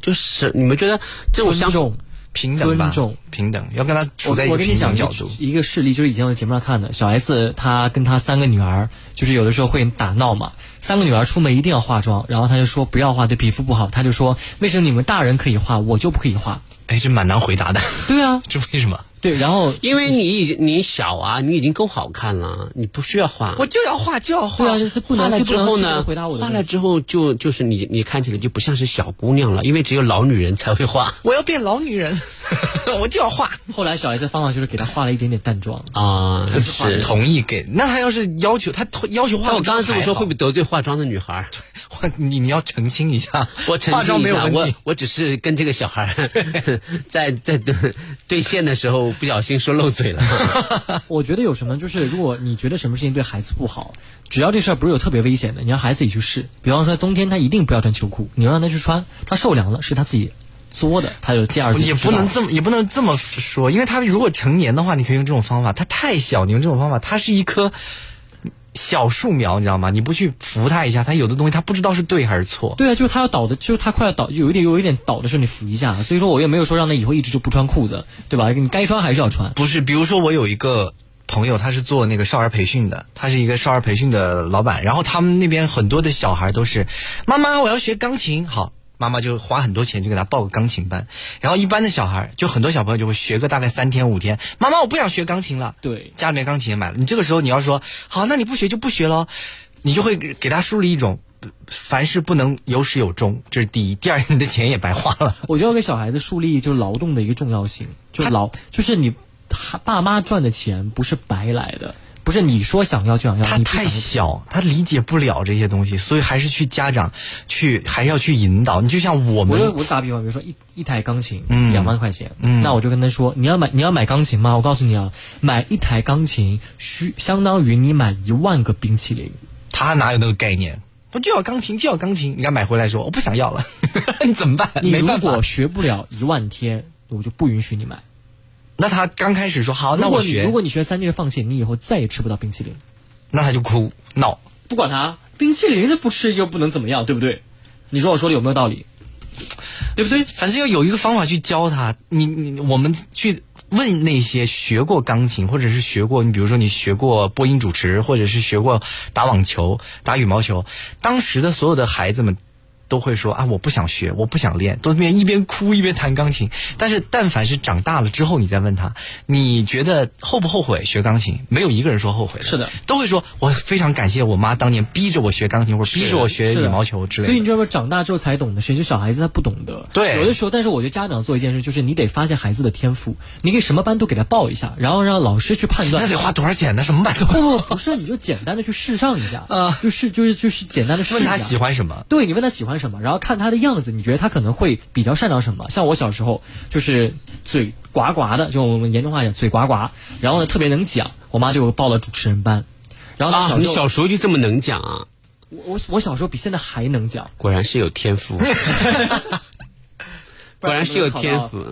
Speaker 1: 就是你们觉得这种相处
Speaker 2: 平等吧？
Speaker 3: 尊重
Speaker 2: 平等，要跟他处在一个平等角度。
Speaker 3: 一个事例，就是以前我在节目上看的，小 S 她跟她三个女儿，就是有的时候会打闹嘛。三个女儿出门一定要化妆，然后她就说不要化，对皮肤不好。她就说为什么你们大人可以化，我就不可以化？
Speaker 2: 哎，这蛮难回答的。
Speaker 3: 对啊，
Speaker 2: 这为什么？
Speaker 3: 对，然后
Speaker 1: 因为你已经你小啊，你已经够好看了，你不需要画。
Speaker 2: 我就要画，就要
Speaker 3: 对
Speaker 2: 画。
Speaker 3: 啊，这不能
Speaker 1: 化了之后呢
Speaker 3: 能回答我？的
Speaker 1: 化了之后就就是你你看起来就不像是小姑娘了，因为只有老女人才会画
Speaker 2: 我要变老女人，我就要画。
Speaker 3: 后来小 S 的方法就是给她画了一点点淡妆。
Speaker 1: 啊。就是。
Speaker 2: 同意给，那她要是要求他要求化，
Speaker 1: 但我刚刚这么说会不
Speaker 2: 会？
Speaker 1: 得罪化妆的女孩儿？
Speaker 2: 你你要澄清一下，
Speaker 1: 我澄
Speaker 2: 化妆
Speaker 1: 清一下，我
Speaker 2: 没有问题。
Speaker 1: 我只是跟这个小孩儿在在对线的时候不小心说漏嘴了。
Speaker 3: 我觉得有什么，就是如果你觉得什么事情对孩子不好，只要这事儿不是有特别危险的，你让孩子自己去试。比方说冬天他一定不要穿秋裤，你要让他去穿，他受凉了是他自己作的，他有第二季
Speaker 2: 也不能这么也不能这么说，因为他如果成年的话，你可以用这种方法。他太小，你用这种方法，他是一棵小树苗，你知道吗？你不去扶它一下，它有的东西它不知道是对还是错。
Speaker 3: 对啊，就是他要倒的，就是他快要倒，有一点有一点倒的时候，你扶一下。所以说我也没有说让他以后一直就不穿裤子，对吧？你该穿还是要穿。
Speaker 2: 不是，比如说我有一个朋友，他是做那个少儿培训的，他是一个少儿培训的老板，然后他们那边很多的小孩都是，妈妈我要学钢琴，好。妈妈就花很多钱就给他报个钢琴班，然后一般的小孩就很多小朋友就会学个大概三天五天，妈妈我不想学钢琴了，
Speaker 3: 对，
Speaker 2: 家里面钢琴也买了，你这个时候你要说好，那你不学就不学喽，你就会给他树立一种凡事不能有始有终，这是第一，第二你的钱也白花了。
Speaker 3: 我就要给小孩子树立就是劳动的一个重要性，就劳就是你他爸妈赚的钱不是白来的，不是你说想要就想要，
Speaker 2: 他太小，他理解不了这些东西，所以还是去家长去，还是要去引导。你就像我们，
Speaker 3: 我我打比方，比如说一一台钢琴，
Speaker 2: 嗯
Speaker 3: 两万块钱，
Speaker 2: 嗯
Speaker 3: 那我就跟他说，你要买你要买钢琴吗？我告诉你啊，买一台钢琴需相当于你买一万个冰淇淋。
Speaker 2: 他哪有那个概念？我就要钢琴，就要钢琴。你敢买回来说我不想要了，你怎么办？
Speaker 3: 你如果。学不了一万天，我就不允许你买。
Speaker 2: 那他刚开始说好，那我学
Speaker 3: 如果你学三天放弃，你以后再也吃不到冰淇淋。
Speaker 2: 那他就哭闹。
Speaker 3: 不管他，冰淇淋他不吃又不能怎么样，对不对？你说我说的有没有道理？对不对？
Speaker 2: 反正要有一个方法去教他。你你我们去问那些学过钢琴，或者是学过，你比如说你学过播音主持，或者是学过打网球、打羽毛球，当时的所有的孩子们。都会说啊，我不想学，我不想练，都边一边哭一边弹钢琴。但是，但凡是长大了之后，你再问他，你觉得后不后悔学钢琴？没有一个人说后悔的，
Speaker 3: 是的，
Speaker 2: 都会说我非常感谢我妈当年逼着我学钢琴，或者逼着我学羽毛球之类的。
Speaker 3: 所以你知道吗？长大之后才懂的，谁是小孩子他不懂得。
Speaker 2: 对
Speaker 3: 有的时候，但是我觉得家长做一件事，就是你得发现孩子的天赋，你给什么班都给他报一下，然后让老师去判断。
Speaker 2: 那得花多少钱呢？什么班都
Speaker 3: 不不不是，你就简单的去试上一下
Speaker 2: 啊，
Speaker 3: 就是就是就是简单的试一下。
Speaker 2: 问他喜欢什么？
Speaker 3: 对你问他喜欢什么，然后看他的样子，你觉得他可能会比较擅长什么？像我小时候就是嘴呱呱的，就我们严重话讲嘴呱呱，然后呢特别能讲，我妈就报了主持人班。然后，
Speaker 1: 你小时候就这么能讲啊？
Speaker 3: 我我我小时候比现在还能讲，
Speaker 1: 果然是有天赋，果然是有天赋，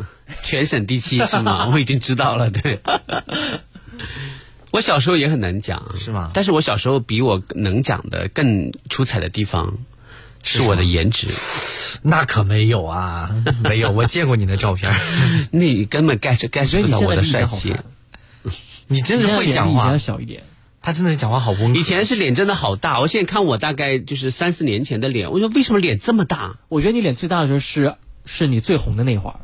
Speaker 1: 全省第七是吗？我已经知道了，对。我小时候也很能讲，
Speaker 2: 是吗
Speaker 1: 但是我小时候比我能讲的更出彩的地方，是我的颜值。
Speaker 2: 那可没有啊，没有，我见过你的照片儿，
Speaker 1: 你根本 get get 不到我的帅气。
Speaker 2: 你真是会讲话
Speaker 3: 以前，小一点。
Speaker 2: 他真的是讲话好温和。
Speaker 1: 以前是脸真的好大，我现在看我大概就是三四年前的脸，我说为什么脸这么大？
Speaker 3: 我觉得你脸最大的时候是是你最红的那会儿，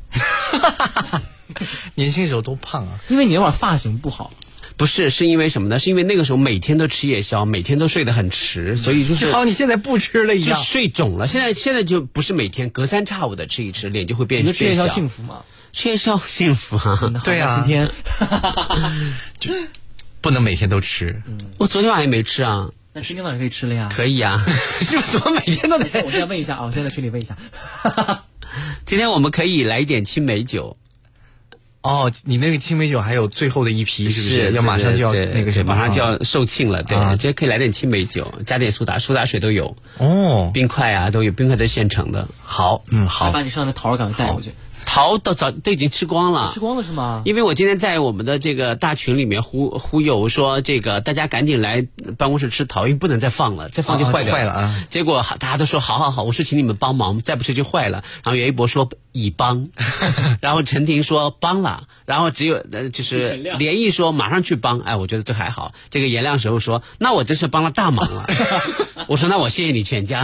Speaker 2: 年轻时候多胖啊，
Speaker 3: 因为你那会儿发型不好。
Speaker 1: 不是，是因为什么呢？是因为那个时候每天都吃夜宵，每天都睡得很迟，所以就是
Speaker 2: 就好像你现在不吃了一
Speaker 1: 就。睡肿了。现在现在就不是每天，隔三差五的吃一吃，脸就会变
Speaker 3: 你说吃夜宵幸福吗？
Speaker 1: 吃夜宵幸福啊！
Speaker 2: 对啊
Speaker 3: 今天 就
Speaker 2: 不能每天都吃，
Speaker 1: 我昨天晚上也没吃啊，
Speaker 3: 那今天晚上可以吃了呀。
Speaker 1: 可以啊。
Speaker 2: 就怎么每天都得
Speaker 3: 我现在问一下啊，我现在在群里问一下。
Speaker 1: 今天我们可以来一点青梅酒，
Speaker 2: 哦，你那个青梅酒还有最后的一批，是不是？要马上就要那个什么，啊
Speaker 1: 马上就要售罄了。对，
Speaker 2: 啊
Speaker 1: 今天可以来点青梅酒，加点苏打，苏打水都有，
Speaker 2: 哦。
Speaker 1: 冰块啊都有，冰块都是现成的。
Speaker 2: 好，嗯，
Speaker 3: 还
Speaker 2: 好
Speaker 3: 把，你上的桃儿赶快带过去。
Speaker 1: 桃都早都已经吃光了
Speaker 3: 吃。光了是吗？
Speaker 1: 因为我今天在我们的这个大群里面忽忽悠说，这个大家赶紧来办公室吃桃，因为不能再放了，再放就
Speaker 2: 啊
Speaker 1: 坏掉
Speaker 2: 就坏了啊
Speaker 1: 结果大家都说好好好，我说请你们帮忙，再不吃就坏了。然后袁一博说已帮，然后陈婷说帮了，然后只有呃就是连毅说马上去帮，哎，我觉得这还好。这个颜亮时候说，那我真是帮了大忙了。我说那我谢谢你全家。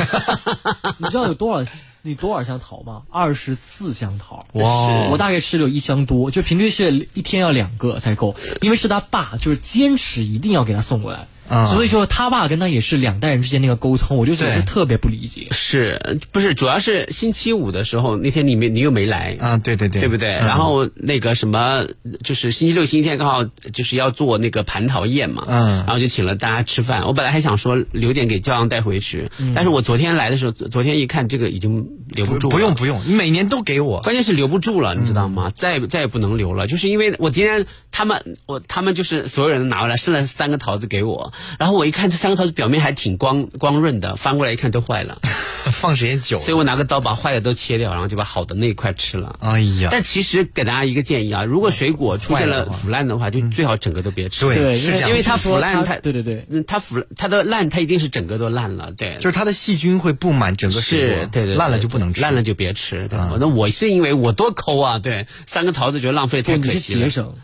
Speaker 3: 你知道有多少你多少箱桃吗？二十四箱桃。
Speaker 2: 哇哦
Speaker 3: 我大概吃了有一箱多，就平均是一天要两个才够，因为是他爸就是坚持一定要给他送过来。
Speaker 2: 啊。
Speaker 3: 所以说他爸跟他也是两代人之间那个沟通，我就觉得
Speaker 2: 对。
Speaker 3: 特别不理解。
Speaker 1: 是不是主要是星期五的时候那天你没你又没来。
Speaker 2: 啊，对对对，
Speaker 1: 对不对？
Speaker 2: 嗯。
Speaker 1: 然后那个什么，就是星期六、星期天刚好就是要做那个蟠桃宴嘛，
Speaker 2: 嗯。
Speaker 1: 然后就请了大家吃饭。我本来还想说留点给骄阳带回去，但是我昨天来的时候，昨昨天一看这个已经留不
Speaker 2: 不
Speaker 1: 住了，
Speaker 2: 不用不用，你每年都给我，
Speaker 1: 关键是留不住了，你知道吗？再再也不能留了，就是因为我今天他们我他们就是所有人都拿回来，剩了三个桃子给我，然后我一看这三个桃子表面还挺光光润的，翻过来一看都坏了，
Speaker 2: 放时间久了，
Speaker 1: 所以我拿个刀把坏的都切掉，然后就把好的那一块吃了。
Speaker 2: 哎呀，
Speaker 1: 但其实给大家一个建议啊，如果水果出现了腐烂的话，就最好整个都别吃。
Speaker 2: 对
Speaker 3: 对，
Speaker 2: 是这样。
Speaker 1: 因为它腐烂，它
Speaker 3: 对对对，
Speaker 1: 嗯，它腐它的烂，它一定是整个都烂了，对，
Speaker 2: 就是它的细菌会布满整个水果，
Speaker 1: 是对对，对。
Speaker 2: 烂了就不能吃，
Speaker 1: 烂了就别吃。对，
Speaker 2: 啊
Speaker 1: 那我是因为我多抠啊，对，三个桃子觉得浪费太可惜了。
Speaker 3: 节。省。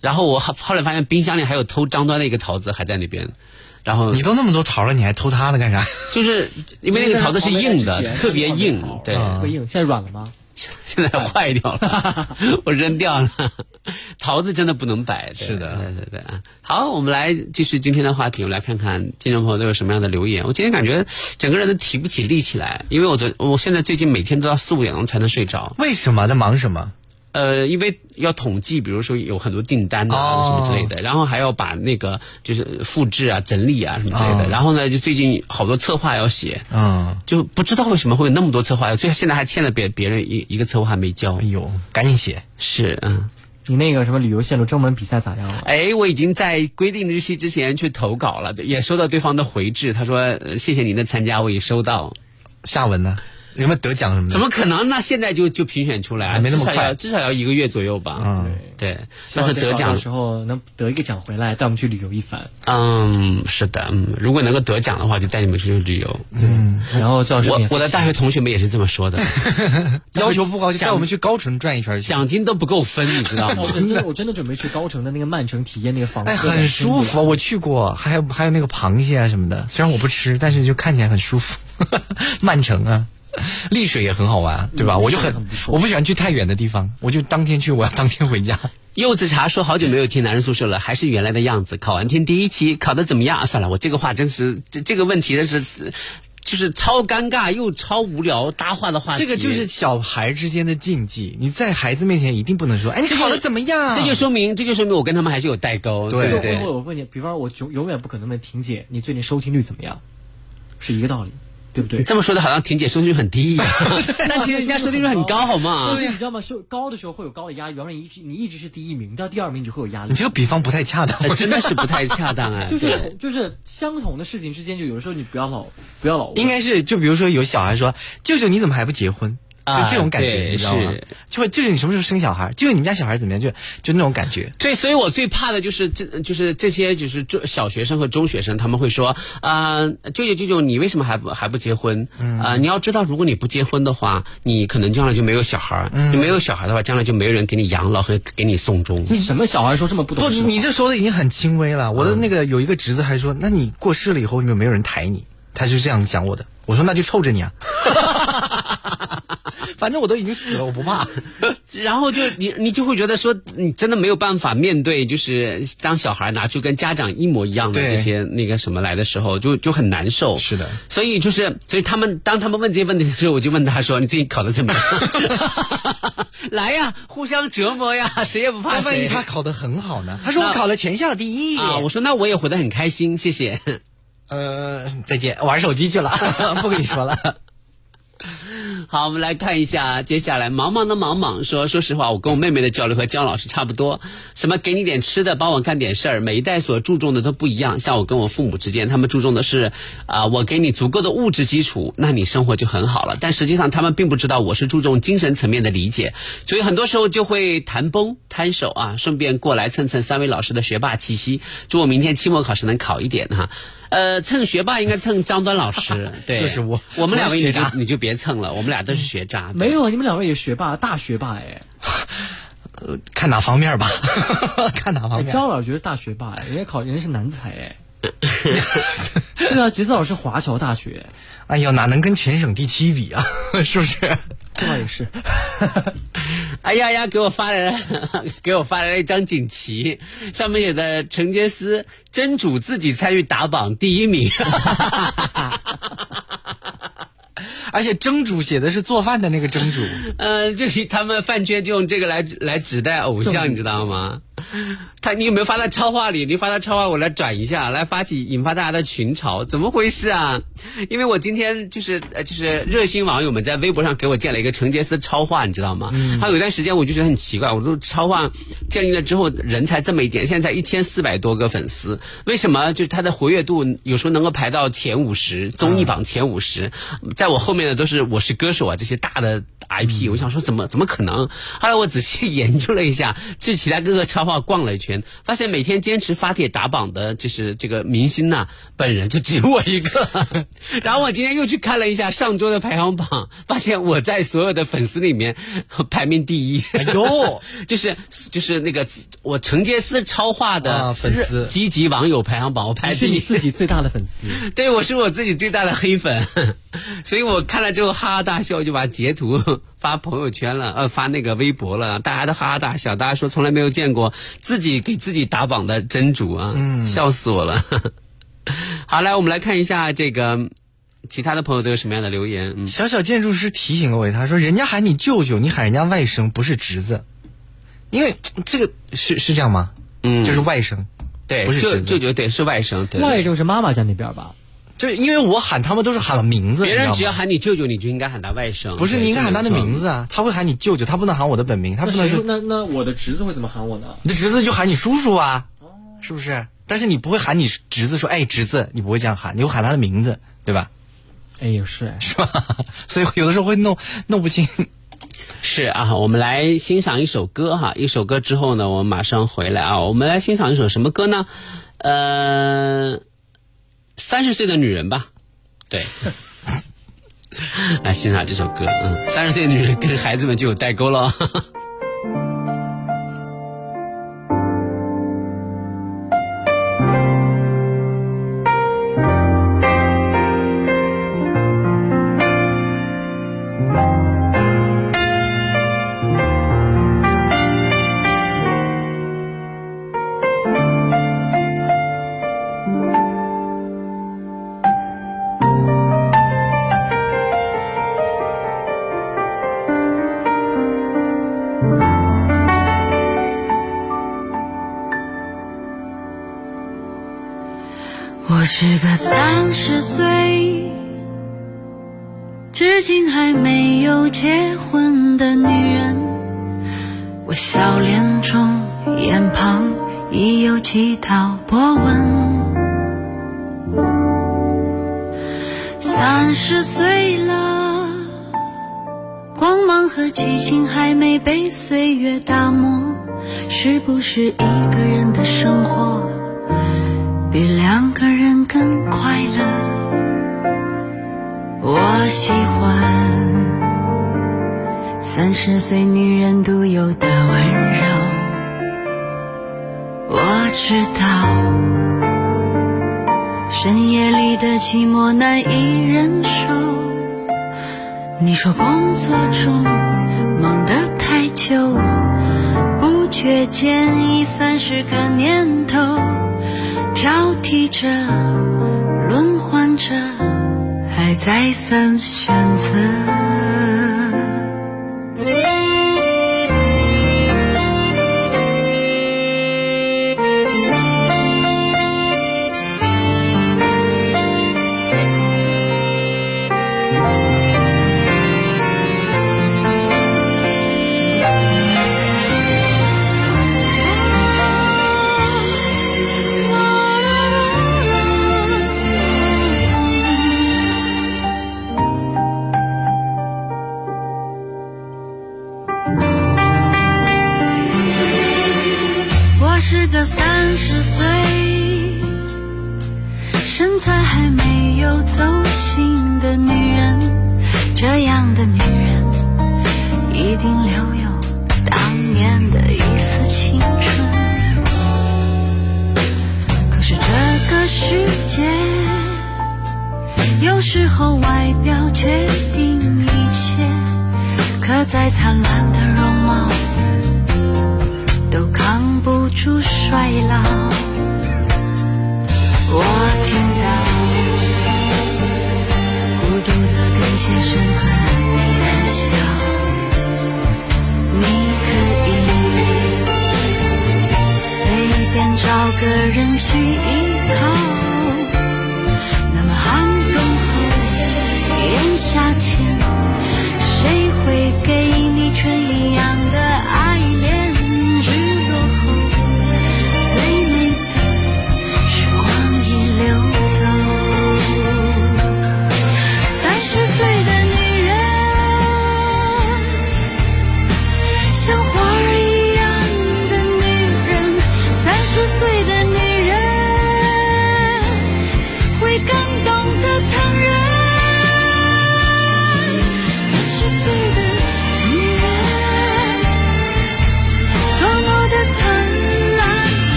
Speaker 1: 然后我后后来发现冰箱里还有偷张端的一个桃子还在那边，然后
Speaker 2: 你都那么多桃了，你还偷它的干啥？
Speaker 1: 就 是因为那个桃子是硬的，特别硬，对，
Speaker 3: 特别硬。现在软了吗？
Speaker 1: 现在坏掉了，我扔掉了。桃子真的不能摆，
Speaker 2: 是的
Speaker 1: 对对对。好，我们来继续今天的话题，我们来看看听众朋友都有什么样的留言。我今天感觉整个人都提不起力气来，因为我昨我现在最近每天都要四五点钟才能睡着。
Speaker 2: 为什么在忙什么？
Speaker 1: 呃，因为要统计，比如说有很多订单啊、
Speaker 2: 哦
Speaker 1: 什么之类的，然后还要把那个就是复制啊、整理啊什么之类的，
Speaker 2: 哦
Speaker 1: 然后呢，就最近好多策划要写，
Speaker 2: 嗯，
Speaker 1: 就不知道为什么会有那么多策划要，所以现在还欠了别别人一一个策划还没交
Speaker 2: 哎。呦，赶紧写。
Speaker 1: 是，嗯。
Speaker 3: 你那个什么旅游线路征文比赛咋样了？
Speaker 1: 哎，我已经在规定日期之前去投稿了，也收到对方的回执。他说：“呃谢谢您的参加，我已收到。
Speaker 2: 下文呢？有没有得奖什么的？
Speaker 1: 怎么可能？那现在就就评选出来
Speaker 2: 没那么快
Speaker 1: 至少要至少要一个月左右吧。
Speaker 2: 嗯，
Speaker 1: 对，
Speaker 3: 希
Speaker 1: 但
Speaker 3: 望这到
Speaker 1: 是得奖的，
Speaker 3: 时候能得一个奖回来，带我们去旅游一番。
Speaker 1: 嗯，是的，嗯，如果能够得奖的话，就带你们出去旅游。
Speaker 2: 嗯，
Speaker 3: 然后最好是
Speaker 1: 我我的大学同学们也是这么说的，
Speaker 2: 要求不高，就
Speaker 1: 奖
Speaker 2: 带我们去高淳转一圈去。
Speaker 1: 奖金都不够分，你知道吗
Speaker 3: 我？真的我真的准备去高城的那个曼城体验那个房子，
Speaker 2: 哎，很舒服，我去过，还有还有那个螃蟹啊什么的，虽然我不吃，但是就看起来很舒服。曼城啊，丽水也很好玩，对吧？
Speaker 3: 嗯
Speaker 2: 我就很
Speaker 3: 很不
Speaker 2: 我不喜欢去太远的地方，我就当天去，我要当天回家。
Speaker 1: 柚子茶说好久没有听男人宿舍了，还是原来的样子。考完听第一期，考的怎么样？啊算了，我这个话真是这这个问题真是。呃就是超尴尬又超无聊搭话的话题，
Speaker 2: 这个就是小孩之间的禁忌，你在孩子面前一定不能说，哎，你考的怎么样？
Speaker 1: 这就说明，这就说明我跟他们还是有代沟，
Speaker 2: 对
Speaker 1: 对对？
Speaker 3: 我问你，比方说我永永远不可能问婷姐，你最近收听率怎么样？是一个道理。对不对？
Speaker 1: 这么说的好像婷姐收听率很低一样，但其实人家收听率很高，好吗
Speaker 3: 对？你知道吗？收高的时候会有高的压力，比方说你一直你一直是第一名，到第二名你就会有压力
Speaker 2: 你。这个比方不太恰当，我
Speaker 1: 真的是不太恰当哎，
Speaker 3: 就是
Speaker 1: 对
Speaker 3: 就是相同的事情之间，就有的时候你不要老不要老
Speaker 2: 应该是就比如说有小孩说：“舅舅你怎么还不结婚？”就
Speaker 1: 啊
Speaker 2: 这种感觉，
Speaker 1: 对
Speaker 2: 你知道吗
Speaker 1: 是？
Speaker 2: 就会舅舅你什么时候生小孩？舅舅你们家小孩怎么样？就就那种感觉。
Speaker 1: 对，所以我最怕的就是这就是这些就是中小学生和中学生，他们会说啊、舅舅舅舅，你为什么还不还不结婚？啊、你要知道，如果你不结婚的话，你可能将来就没有小孩儿，你没有小孩的话，将来就没有人给你养老和给你送终。
Speaker 3: 你什么小孩说这么不懂
Speaker 2: 不，你这说的已经很轻微了。我的那个有一个侄子还说：“那你过世了以后，有没有人抬你？”他是这样讲我的。我说：“那就臭着你啊！” 反正我都已经死了，我不怕。
Speaker 1: 然后就你你就会觉得说，你真的没有办法面对，就是当小孩拿出跟家长一模一样的这些那个什么来的时候，就就很难受。
Speaker 2: 是的
Speaker 1: 所以就是，所以他们当他们问这些问题的时候，我就问他说：“你最近考的怎么样？” 来呀，互相折磨呀，谁也不怕
Speaker 2: 谁万一。他考的很好呢？他说我考了全校第一。
Speaker 1: 啊，我说那我也活得很开心，谢谢。
Speaker 2: 呃，再见，玩手机去了，不跟你说了。
Speaker 1: 好，我们来看一下接下来，茫茫的茫茫说，说实话，我跟我妹妹的交流和姜老师差不多，什么给你点吃的，帮我干点事儿，每一代所注重的都不一样。像我跟我父母之间，他们注重的是啊、我给你足够的物质基础，那你生活就很好了。但实际上，他们并不知道我是注重精神层面的理解，所以很多时候就会谈崩摊手啊，顺便过来蹭蹭三位老师的学霸气息，祝我明天期末考试能考一点哈。呃，蹭学霸应该蹭张端老师，对，
Speaker 2: 就是我
Speaker 1: 我们两位你就
Speaker 2: 我是学渣
Speaker 1: 你就别蹭了，我们俩都是学渣。
Speaker 3: 没有啊，你们两位也学霸，大学霸哎。
Speaker 2: 呃看哪方面吧，看哪方
Speaker 3: 哎，
Speaker 2: 面。
Speaker 3: 张老师觉得大学霸哎，人家考人家是男才哎。对啊，杰子老师华侨大学，
Speaker 2: 哎呦，哪能跟全省第七比啊？是不是？
Speaker 3: 这倒也是。
Speaker 1: 哎呀呀，给我发来了，给我发来了一张锦旗，上面写的陈杰斯真主自己参与打榜第一名。
Speaker 2: 而且蒸煮写的是做饭的那个蒸煮，
Speaker 1: 呃，就是他们饭圈就用这个来来指代偶像，你知道吗？他你有没有发到超话里？你发到超话，我来转一下，来发起引发大家的群嘲，怎么回事啊？因为我今天就是呃就是热心网友们在微博上给我建了一个陈杰斯超话，你知道吗？嗯。还有一段时间我就觉得很奇怪，我说超话建立了之后人才这么一点，现在才一千四百多个粉丝，为什么就是他的活跃度有时候能够排到前五十，综艺榜前五十，在我后面的都是我是歌手啊这些大的 IP，、我想说怎么怎么可能？后来我仔细研究了一下，去其他各个超话逛了一圈，发现每天坚持发帖打榜的，就是这个明星呐、本人就只有我一个。然后我今天又去看了一下上周的排行榜，发现我在所有的粉丝里面排名第一。
Speaker 2: 哎呦，
Speaker 1: 就是就是那个我承接思超话的
Speaker 2: 啊粉丝
Speaker 1: 积极网友排行榜，我排第一。
Speaker 3: 你是你自己最大的粉丝。
Speaker 1: 对，我是我自己最大的黑粉，所以我看了之后哈哈大笑，就把截图发朋友圈了，呃，发那个微博了，大家都哈哈大笑，大家说从来没有见过自己给自己打榜的真主啊，嗯，笑死我了。好，来我们来看一下这个其他的朋友都有什么样的留言，嗯。
Speaker 2: 小小建筑师提醒了我，他说：“人家喊你舅舅，你喊人家外甥，不是侄子，因为这个是是这样吗？
Speaker 1: 嗯
Speaker 2: 就是外甥，
Speaker 1: 对，
Speaker 2: 不是侄子
Speaker 1: 舅舅对是外甥，对
Speaker 3: 外甥是妈妈家那边吧？
Speaker 2: 就是因为我喊他们都是喊了名字，
Speaker 1: 别人只要喊你舅舅，你就应该喊他外甥。
Speaker 2: 不是你应该喊他的名字啊，他会喊你舅舅，他不能喊我的本名，他不能说
Speaker 3: 那那那我的侄子会怎么喊我呢？
Speaker 2: 你的侄子就喊你叔叔啊，是不是？但是你不会喊你侄子说，哎，侄子，你不会这样喊，你会喊他的名字，对吧？
Speaker 3: 哎，也是哎。
Speaker 2: 是吧？所以有的时候会弄弄不清。
Speaker 1: 是啊，我们来欣赏一首歌哈，一首歌之后呢，我们马上回来啊。我们来欣赏一首什么歌呢？呃，三十岁的女人吧，对，来欣赏这首歌。嗯，三十岁的女人跟孩子们就有代沟了。
Speaker 5: 是不是一个人的生活比两个人更快乐？我喜欢三十岁女人独有的温柔，我知道。深夜里的寂寞难以忍受。你说工却见已三十个年头，挑剔着，轮换着，还再三选择。候外表决定一切，可再灿烂的容貌。都扛不住衰老。我听到孤独的跟鞋声和你的笑，你可以随便找个人去假期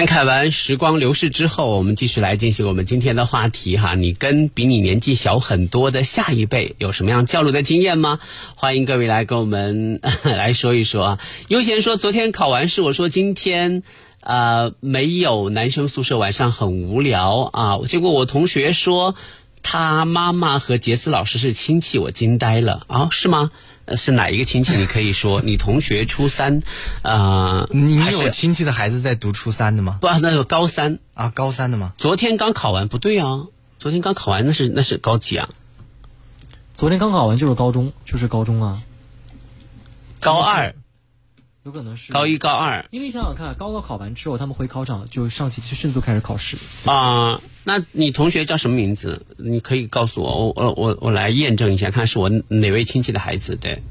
Speaker 1: 感慨完时光流逝之后，我们继续来进行我们今天的话题哈。你跟比你年纪小很多的下一辈有什么样交流的经验吗？欢迎各位来跟我们来说一说啊。悠闲说，昨天考完试，我说今天呃没有男生宿舍，晚上很无聊啊。结果我同学说他妈妈和杰斯老师是亲戚，我惊呆了啊，是吗？呃是哪一个亲戚？你可以说，你同学初三，啊、
Speaker 2: 你有亲戚的孩子在读初三的吗？
Speaker 1: 不，那有高三
Speaker 2: 啊，高三的吗？
Speaker 1: 昨天刚考完，不对啊，昨天刚考完，那是那是高几啊？
Speaker 3: 昨天刚考完就是高中，就是高中啊，
Speaker 1: 高二，
Speaker 3: 有可能是
Speaker 1: 高一、高二
Speaker 3: 因为想想看，高考考完之后，他们回考场就上去就迅速开始考试。
Speaker 1: 啊、那你同学叫什么名字？你可以告诉我，我我我我来验证一下，看是我哪位亲戚的孩子对。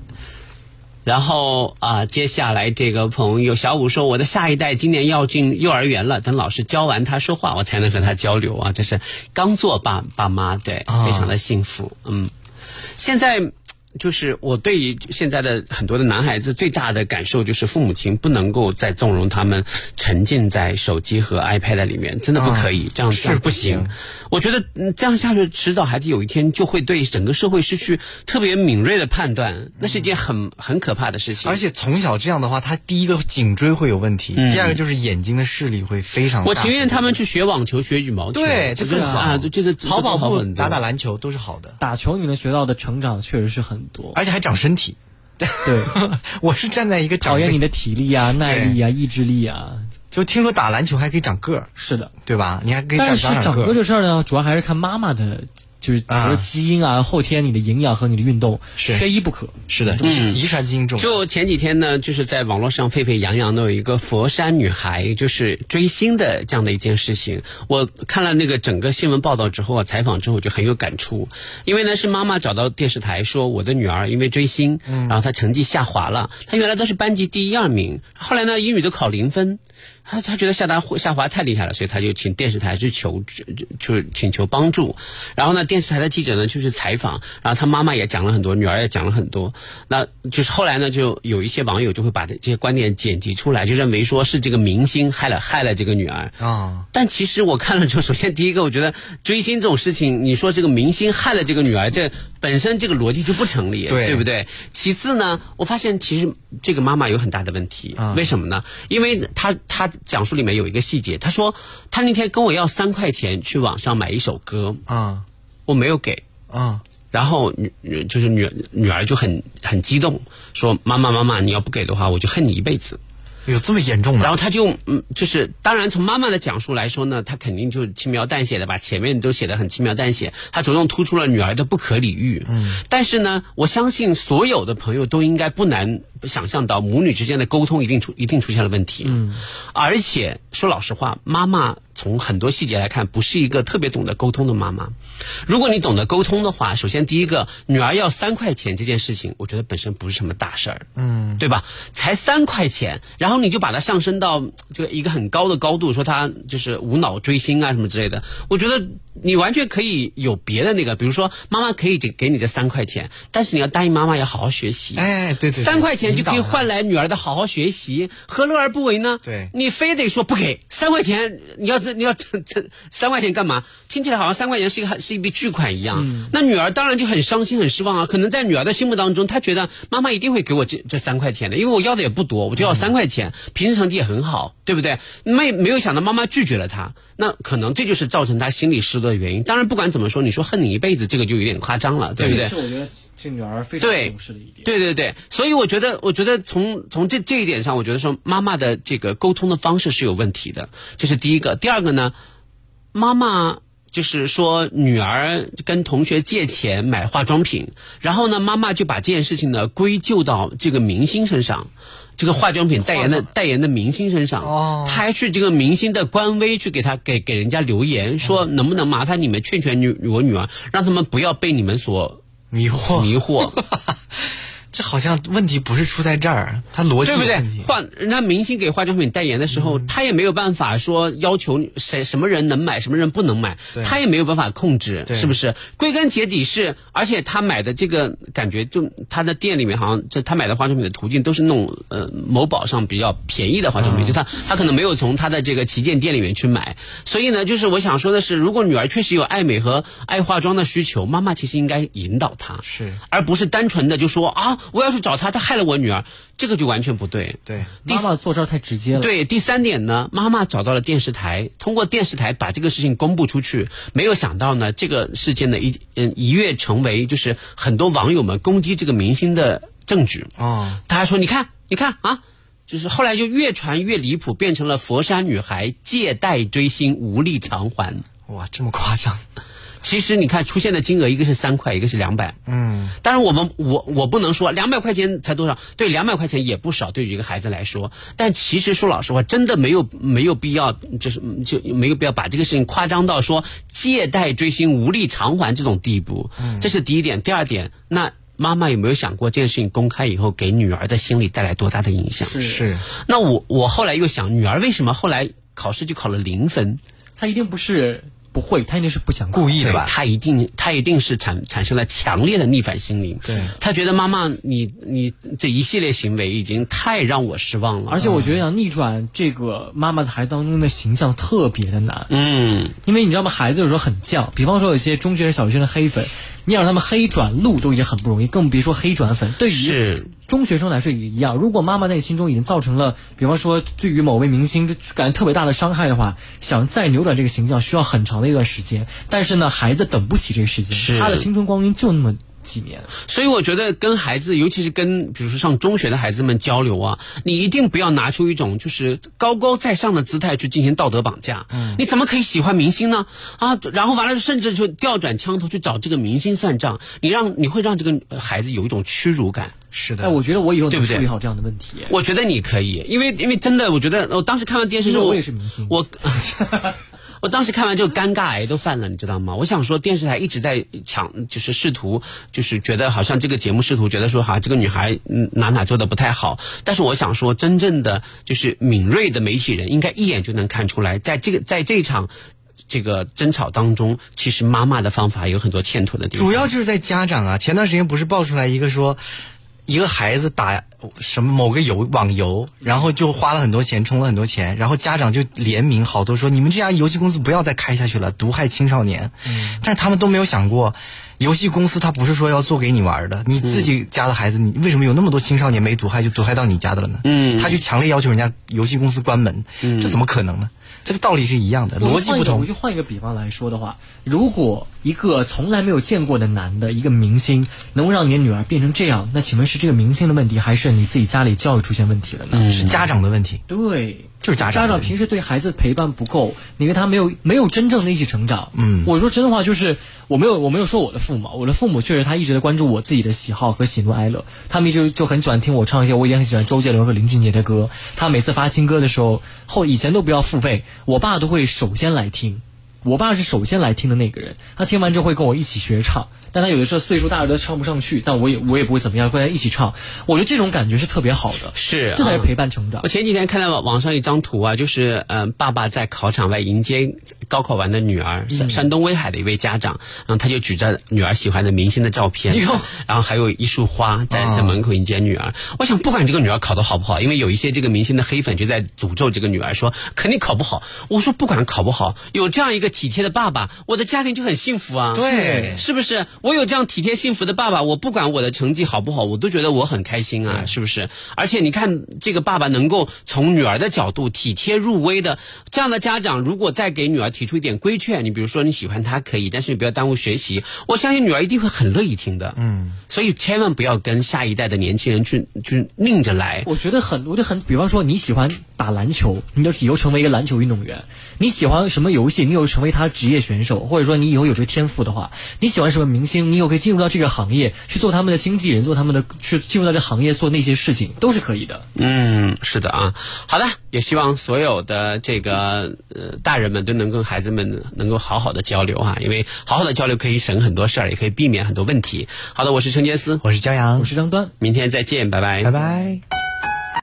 Speaker 1: 然后啊、接下来这个朋友小五说，我的下一代今年要进幼儿园了，等老师教完他说话，我才能和他交流啊。这是刚做爸爸妈，对，
Speaker 2: 啊
Speaker 1: 非常的幸福，嗯。现在就是我对于现在的很多的男孩子最大的感受就是，父母亲不能够再纵容他们沉浸在手机和 iPad 里面，真的不可以，这样
Speaker 2: 是
Speaker 1: 不
Speaker 2: 不行
Speaker 1: 行。我觉得嗯这样下去，迟早孩子有一天就会对整个社会失去特别敏锐的判断，那是一件很很可怕的事情。
Speaker 2: 而且从小这样的话，他第一个颈椎会有问题，
Speaker 1: 嗯
Speaker 2: 第二个就是眼睛的视力会非常大。
Speaker 1: 我情愿他们去学网球、学羽毛球，
Speaker 2: 对，这更好
Speaker 1: 这个
Speaker 2: 跑跑步、打打篮球都是好的，
Speaker 3: 打球你能学到的成长确实是很多，
Speaker 2: 而且还长身体。
Speaker 3: 对，
Speaker 2: 我是站在一个
Speaker 3: 考验你的体力啊、耐力啊、意志力啊。
Speaker 2: 就听说打篮球还可以长个儿，
Speaker 3: 是的，
Speaker 2: 对吧？你还可以长长个儿
Speaker 3: 是长个这事儿呢，主要还是看妈妈的，就是比如基因啊、后天你的营养和你的运动，
Speaker 2: 是
Speaker 3: 缺一不可。
Speaker 2: 是的，
Speaker 1: 嗯
Speaker 2: 遗传基因重要。
Speaker 1: 就前几天呢，就是在网络上沸沸扬扬的有一个佛山女孩就是追星的这样的一件事情。我看了那个整个新闻报道之后啊，采访之后我就很有感触，因为呢是妈妈找到电视台说我的女儿因为追星，然后她成绩下滑了，她原来都是班级第一二名，后来呢英语都考零分。他他觉得下达下滑太厉害了，所以他就请电视台去求就是请求帮助。然后呢，电视台的记者呢就是采访，然后他妈妈也讲了很多，女儿也讲了很多。那就是后来呢，就有一些网友就会把这些观点剪辑出来，就认为说是这个明星害了害了这个女儿。
Speaker 2: 啊，
Speaker 1: 但其实我看了之后，首先第一个，我觉得追星这种事情，你说这个明星害了这个女儿，这本身这个逻辑就不成立，
Speaker 2: 对
Speaker 1: 不对？其次呢，我发现其实这个妈妈有很大的问题，
Speaker 2: 啊
Speaker 1: 为什么呢？因为她她讲述里面有一个细节，他说他那天跟我要三块钱去网上买一首歌，
Speaker 2: 啊
Speaker 1: 我没有给，
Speaker 2: 啊
Speaker 1: 然后女女就是女女儿就很很激动，说妈妈妈妈，你要不给的话，我就恨你一辈子。
Speaker 2: 有这么严重吗？
Speaker 1: 然后他就嗯，就是当然从妈妈的讲述来说呢，他肯定就轻描淡写的把前面都写的很轻描淡写，他着重突出了女儿的不可理喻。嗯，但是呢，我相信所有的朋友都应该不难想象到母女之间的沟通一定出一定出现了问题。嗯，而且说老实话，妈妈从很多细节来看，不是一个特别懂得沟通的妈妈。如果你懂得沟通的话，首先第一个，女儿要三块钱这件事情，我觉得本身不是什么大事儿。嗯，对吧？才三块钱，然后你就把它上升到就一个很高的高度，说她就是无脑追星啊什么之类的。我觉得你完全可以有别的那个，比如说妈妈可以给给你这三块钱，但是你要答应妈妈要好好学习。
Speaker 2: 哎，对对，对
Speaker 1: 三块钱就可以换来女儿的好好学习，何乐而不为呢？
Speaker 2: 对
Speaker 1: 你非得说不给三块钱，你要这你要这这三块钱干嘛？听起来好像三块钱是一个是一笔巨款一样。那女儿当然就很伤心很失望啊。可能在女儿的心目当中，她觉得妈妈一定会给我这这三块钱的，因为我要的也不多，我就要三块钱，平时成绩也很好，对不对？没没有想到妈妈拒绝了她，那可能这就是造成她心理失落的原因。当然，不管怎么说，你说恨你一辈子，这个就有点夸张了，对不对？
Speaker 3: 这是我觉得这女儿非常
Speaker 1: 对
Speaker 3: 重视的一点。
Speaker 1: 对对对，所以我觉得，我觉得从从这这一点上，我觉得说妈妈的这个沟通的方式是有问题的，这是第一个。第二个呢，妈妈就是说女儿跟同学借钱买化妆品，然后呢，妈妈就把这件事情呢归咎到这个明星身上。这个化妆品代言的代言的明星身上，
Speaker 2: 哦。
Speaker 1: 他还去这个明星的官微去给他给给人家留言，说能不能麻烦你们劝劝女我女儿，让他们不要被你们所
Speaker 2: 迷惑。
Speaker 1: 迷惑。
Speaker 2: 这好像问题不是出在这儿，他逻辑
Speaker 1: 对不对？换人家明星给化妆品代言的时候，他也没有办法说要求谁什么人能买，什么人不能买
Speaker 2: 对，
Speaker 1: 他也没有办法控制，是不是？归根结底是，而且他买的这个感觉，就他的店里面好像就他买的化妆品的途径都是那种呃某宝上比较便宜的化妆品，就他他可能没有从他的这个旗舰店里面去买，所以呢，就是我想说的是，如果女儿确实有爱美和爱化妆的需求，妈妈其实应该引导她，
Speaker 2: 是。
Speaker 1: 而不是单纯的就说啊，我要去找他，他害了我女儿，这个就完全不对。
Speaker 2: 对，
Speaker 3: 妈妈做事太直接了。
Speaker 1: 对，第三点呢，妈妈找到了电视台，通过电视台把这个事情公布出去，没有想到呢，这个事件呢一嗯一跃成为就是很多网友们攻击这个明星的证据。
Speaker 2: 哦，
Speaker 1: 大家说，你看，你看啊，就是后来就越传越离谱，变成了佛山女孩借贷追星无力偿还。
Speaker 2: 哇，这么夸张？
Speaker 1: 其实你看出现的金额，一个是三块，一个是两百。
Speaker 2: 嗯，
Speaker 1: 当然我们我我不能说两百块钱才多少，对，两百块钱也不少，对于一个孩子来说。但其实说老实话，真的没有没有必要，就是就没有必要把这个事情夸张到说借贷追星无力偿还这种地步。嗯这是第一点。第二点，那妈妈有没有想过这件事情公开以后给女儿的心理带来多大的影响？
Speaker 2: 是
Speaker 1: 那我我后来又想，女儿为什么后来考试就考了零分？
Speaker 3: 她一定不是不会，他一定是不想
Speaker 2: 故意的吧？
Speaker 1: 他一定他一定是产产生了强烈的逆反心理。
Speaker 2: 对，
Speaker 1: 他觉得妈妈你你这一系列行为已经太让我失望了。
Speaker 3: 而且我觉得想逆转这个妈妈在孩子当中的形象特别的难。
Speaker 1: 嗯，
Speaker 3: 因为你知道吗？孩子有时候很犟，比方说有些中学生、小学生的黑粉，你要让他们黑转路都已经很不容易，更别说黑转粉。对于中学生来说也一样。如果妈妈在你心中已经造成了，比方说对于某位明星就感觉特别大的伤害的话，想再扭转这个形象需要很长的一段时间。但是呢，孩子等不起这个时间，他的青春光阴就那么几年。
Speaker 1: 所以我觉得跟孩子，尤其是跟比如说上中学的孩子们交流啊，你一定不要拿出一种就是高高在上的姿态去进行道德绑架。嗯，你怎么可以喜欢明星呢？啊，然后完了，甚至就调转枪头去找这个明星算账，你让你会让这个呃孩子有一种屈辱感。
Speaker 2: 是的，
Speaker 3: 哎，我觉得我以后
Speaker 1: 对不对
Speaker 3: 能处理好这样的问题。
Speaker 1: 我觉得你可以，因为因为真的，我觉得我当时看完电视之后，
Speaker 3: 我也是明星
Speaker 1: 我我当时看完之后尴尬癌都犯了，你知道吗？我想说电视台一直在抢，就是试图，就是觉得好像这个节目试图觉得说哈，这个女孩哪哪做的不太好。但是我想说，真正的就是敏锐的媒体人，应该一眼就能看出来，在这个在这场。这个争吵当中，其实妈妈的方法有很多欠妥的地方。
Speaker 2: 主要就是在家长啊，前段时间不是爆出来一个说，一个孩子打什么某个游网游，然后就花了很多钱，充了很多钱，然后家长就联名好多说，你们这家游戏公司不要再开下去了，毒害青少年。嗯，但是他们都没有想过，游戏公司它不是说要做给你玩的，你自己家的孩子，你为什么有那么多青少年没毒害，就毒害到你家的了呢？
Speaker 1: 嗯
Speaker 2: 他就强烈要求人家游戏公司关门，
Speaker 1: 嗯
Speaker 2: 这怎么可能呢？这个道理是一样的，逻辑不同
Speaker 3: 我就。换一个比方来说的话，如果一个从来没有见过的男的一个明星，能够让你的女儿变成这样，那请问是这个明星的问题，还是你自己家里教育出现问题了呢？
Speaker 2: 是家长的问题。
Speaker 3: 对，
Speaker 2: 就是家长
Speaker 3: 家长平时对孩子陪伴不够，你跟他没有没有真正的一起成长。
Speaker 2: 嗯
Speaker 3: 我说真的话，就是我没有我没有说我的父母，我的父母确实他一直在关注我自己的喜好和喜怒哀乐，他们一直就很喜欢听我唱一些，我也很喜欢周杰伦和林俊杰的歌。他每次发新歌的时候，后以前都不要付费，我爸都会首先来听。我爸是首先来听的那个人，他听完之后会跟我一起学唱，但他有的时候岁数大了都唱不上去，但我也我也不会怎么样，会跟他一起唱。我觉得这种感觉是特别好的，
Speaker 1: 是
Speaker 3: 这才是
Speaker 1: 啊
Speaker 3: 陪伴成长
Speaker 1: 我。前几天看到网网上一张图啊，就是嗯、呃爸爸在考场外迎接高考完的女儿，
Speaker 3: 嗯
Speaker 1: 山山东威海的一位家长，然后他就举着女儿喜欢的明星的照片，然后还有一束花在
Speaker 3: 啊
Speaker 1: 在门口迎接女儿。我想，不管这个女儿考得好不好，因为有一些这个明星的黑粉就在诅咒这个女儿说肯定考不好。我说不管考不好，有这样一个体贴的爸爸，我的家庭就很幸福啊。
Speaker 2: 对
Speaker 1: 是不是？我有这样体贴幸福的爸爸，我不管我的成绩好不好，我都觉得我很开心啊，是不是？而且你看，这个爸爸能够从女儿的角度体贴入微的这样的家长，如果再给女儿提出一点规劝，你比如说你喜欢他可以，但是你不要耽误学习，我相信女儿一定会很乐意听的。嗯，所以千万不要跟下一代的年轻人去去拧着来。
Speaker 3: 我觉得很，我觉得很，比方说你喜欢打篮球，你就以后成为一个篮球运动员；你喜欢什么游戏，你有成为他职业选手，或者说你以后有这个天赋的话，你喜欢什么明星，你有可以进入到这个行业去做他们的经纪人，做他们的去进入到这行业做那些事情，都是可以的。
Speaker 1: 嗯，是的啊。好的，也希望所有的这个呃大人们都能跟孩子们能够好好的交流哈、因为好好的交流可以省很多事儿，也可以避免很多问题。好的，我是陈杰思，
Speaker 2: 我是骄阳
Speaker 3: 我，是张端。
Speaker 1: 明天再见，拜拜，
Speaker 2: 拜拜。